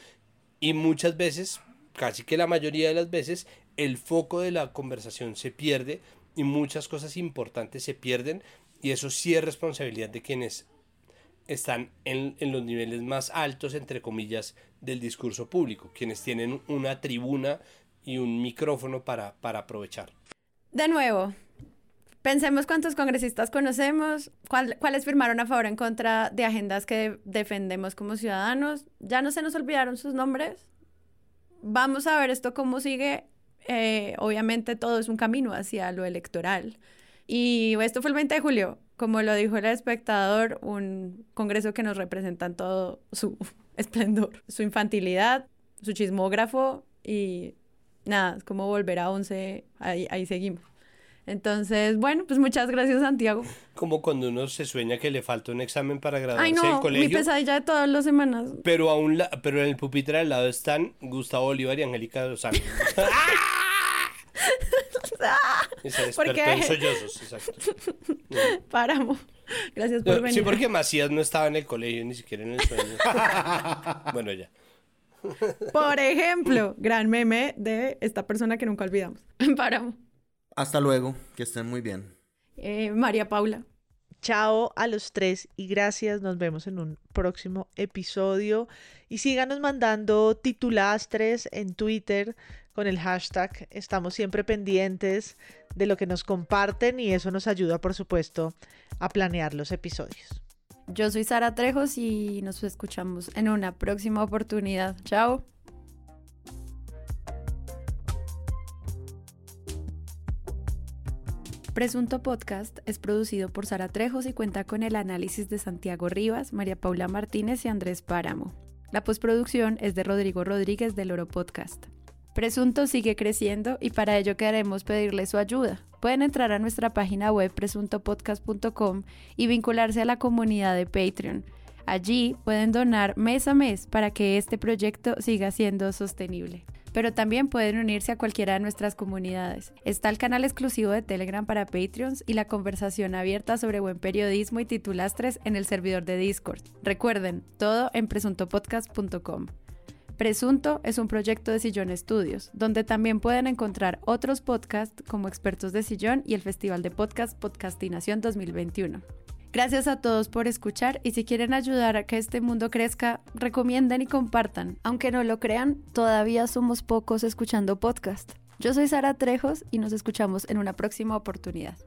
Speaker 2: y muchas veces casi que la mayoría de las veces el foco de la conversación se pierde y muchas cosas importantes se pierden y eso sí es responsabilidad de quienes están en, los niveles más altos, entre comillas, del discurso público, quienes tienen una tribuna y un micrófono para, para aprovechar.
Speaker 1: De nuevo, pensemos cuántos congresistas conocemos, cuáles firmaron a favor o en contra de agendas que defendemos como ciudadanos. ¿Ya no se nos olvidaron sus nombres? Vamos a ver esto cómo sigue eh, obviamente todo es un camino hacia lo electoral. Y esto fue el 20 de julio, como lo dijo el espectador, un congreso que nos representa en todo su esplendor, su infantilidad, su chismógrafo y nada, es como volver a 11, ahí, ahí seguimos. Entonces, bueno, pues muchas gracias, Santiago.
Speaker 2: Como cuando uno se sueña que le falta un examen para graduarse Ay, no, colegio.
Speaker 1: Mi pesadilla de todas las semanas.
Speaker 2: Pero aún pero en el pupitre al lado están Gustavo Olivar y Angélica Lozano.
Speaker 1: porque en sollozos, exacto. Páramo. Gracias por venir.
Speaker 2: Sí, porque Macías no estaba en el colegio, ni siquiera en el sueño. bueno, ya.
Speaker 1: Por ejemplo, gran meme de esta persona que nunca olvidamos. Páramo.
Speaker 3: Hasta luego, que estén muy bien.
Speaker 1: Eh, María Paula.
Speaker 5: Chao a los tres y gracias. Nos vemos en un próximo episodio. Y síganos mandando titulastres en Twitter con el hashtag. Estamos siempre pendientes de lo que nos comparten y eso nos ayuda, por supuesto, a planear los episodios.
Speaker 1: Yo soy Sara Trejos y nos escuchamos en una próxima oportunidad. Chao. Presunto Podcast es producido por Sara Trejos y cuenta con el análisis de Santiago Rivas, María Paula Martínez y Andrés Páramo. La postproducción es de Rodrigo Rodríguez del Oro Podcast. Presunto sigue creciendo y para ello queremos pedirle su ayuda. Pueden entrar a nuestra página web presuntopodcast.com y vincularse a la comunidad de Patreon. Allí pueden donar mes a mes para que este proyecto siga siendo sostenible pero también pueden unirse a cualquiera de nuestras comunidades. Está el canal exclusivo de Telegram para Patreons y la conversación abierta sobre buen periodismo y titulastres en el servidor de Discord. Recuerden, todo en presuntopodcast.com. Presunto es un proyecto de Sillón Estudios, donde también pueden encontrar otros podcasts como Expertos de Sillón y el Festival de Podcast Podcastinación 2021. Gracias a todos por escuchar y si quieren ayudar a que este mundo crezca, recomienden y compartan. Aunque no lo crean, todavía somos pocos escuchando podcast. Yo soy Sara Trejos y nos escuchamos en una próxima oportunidad.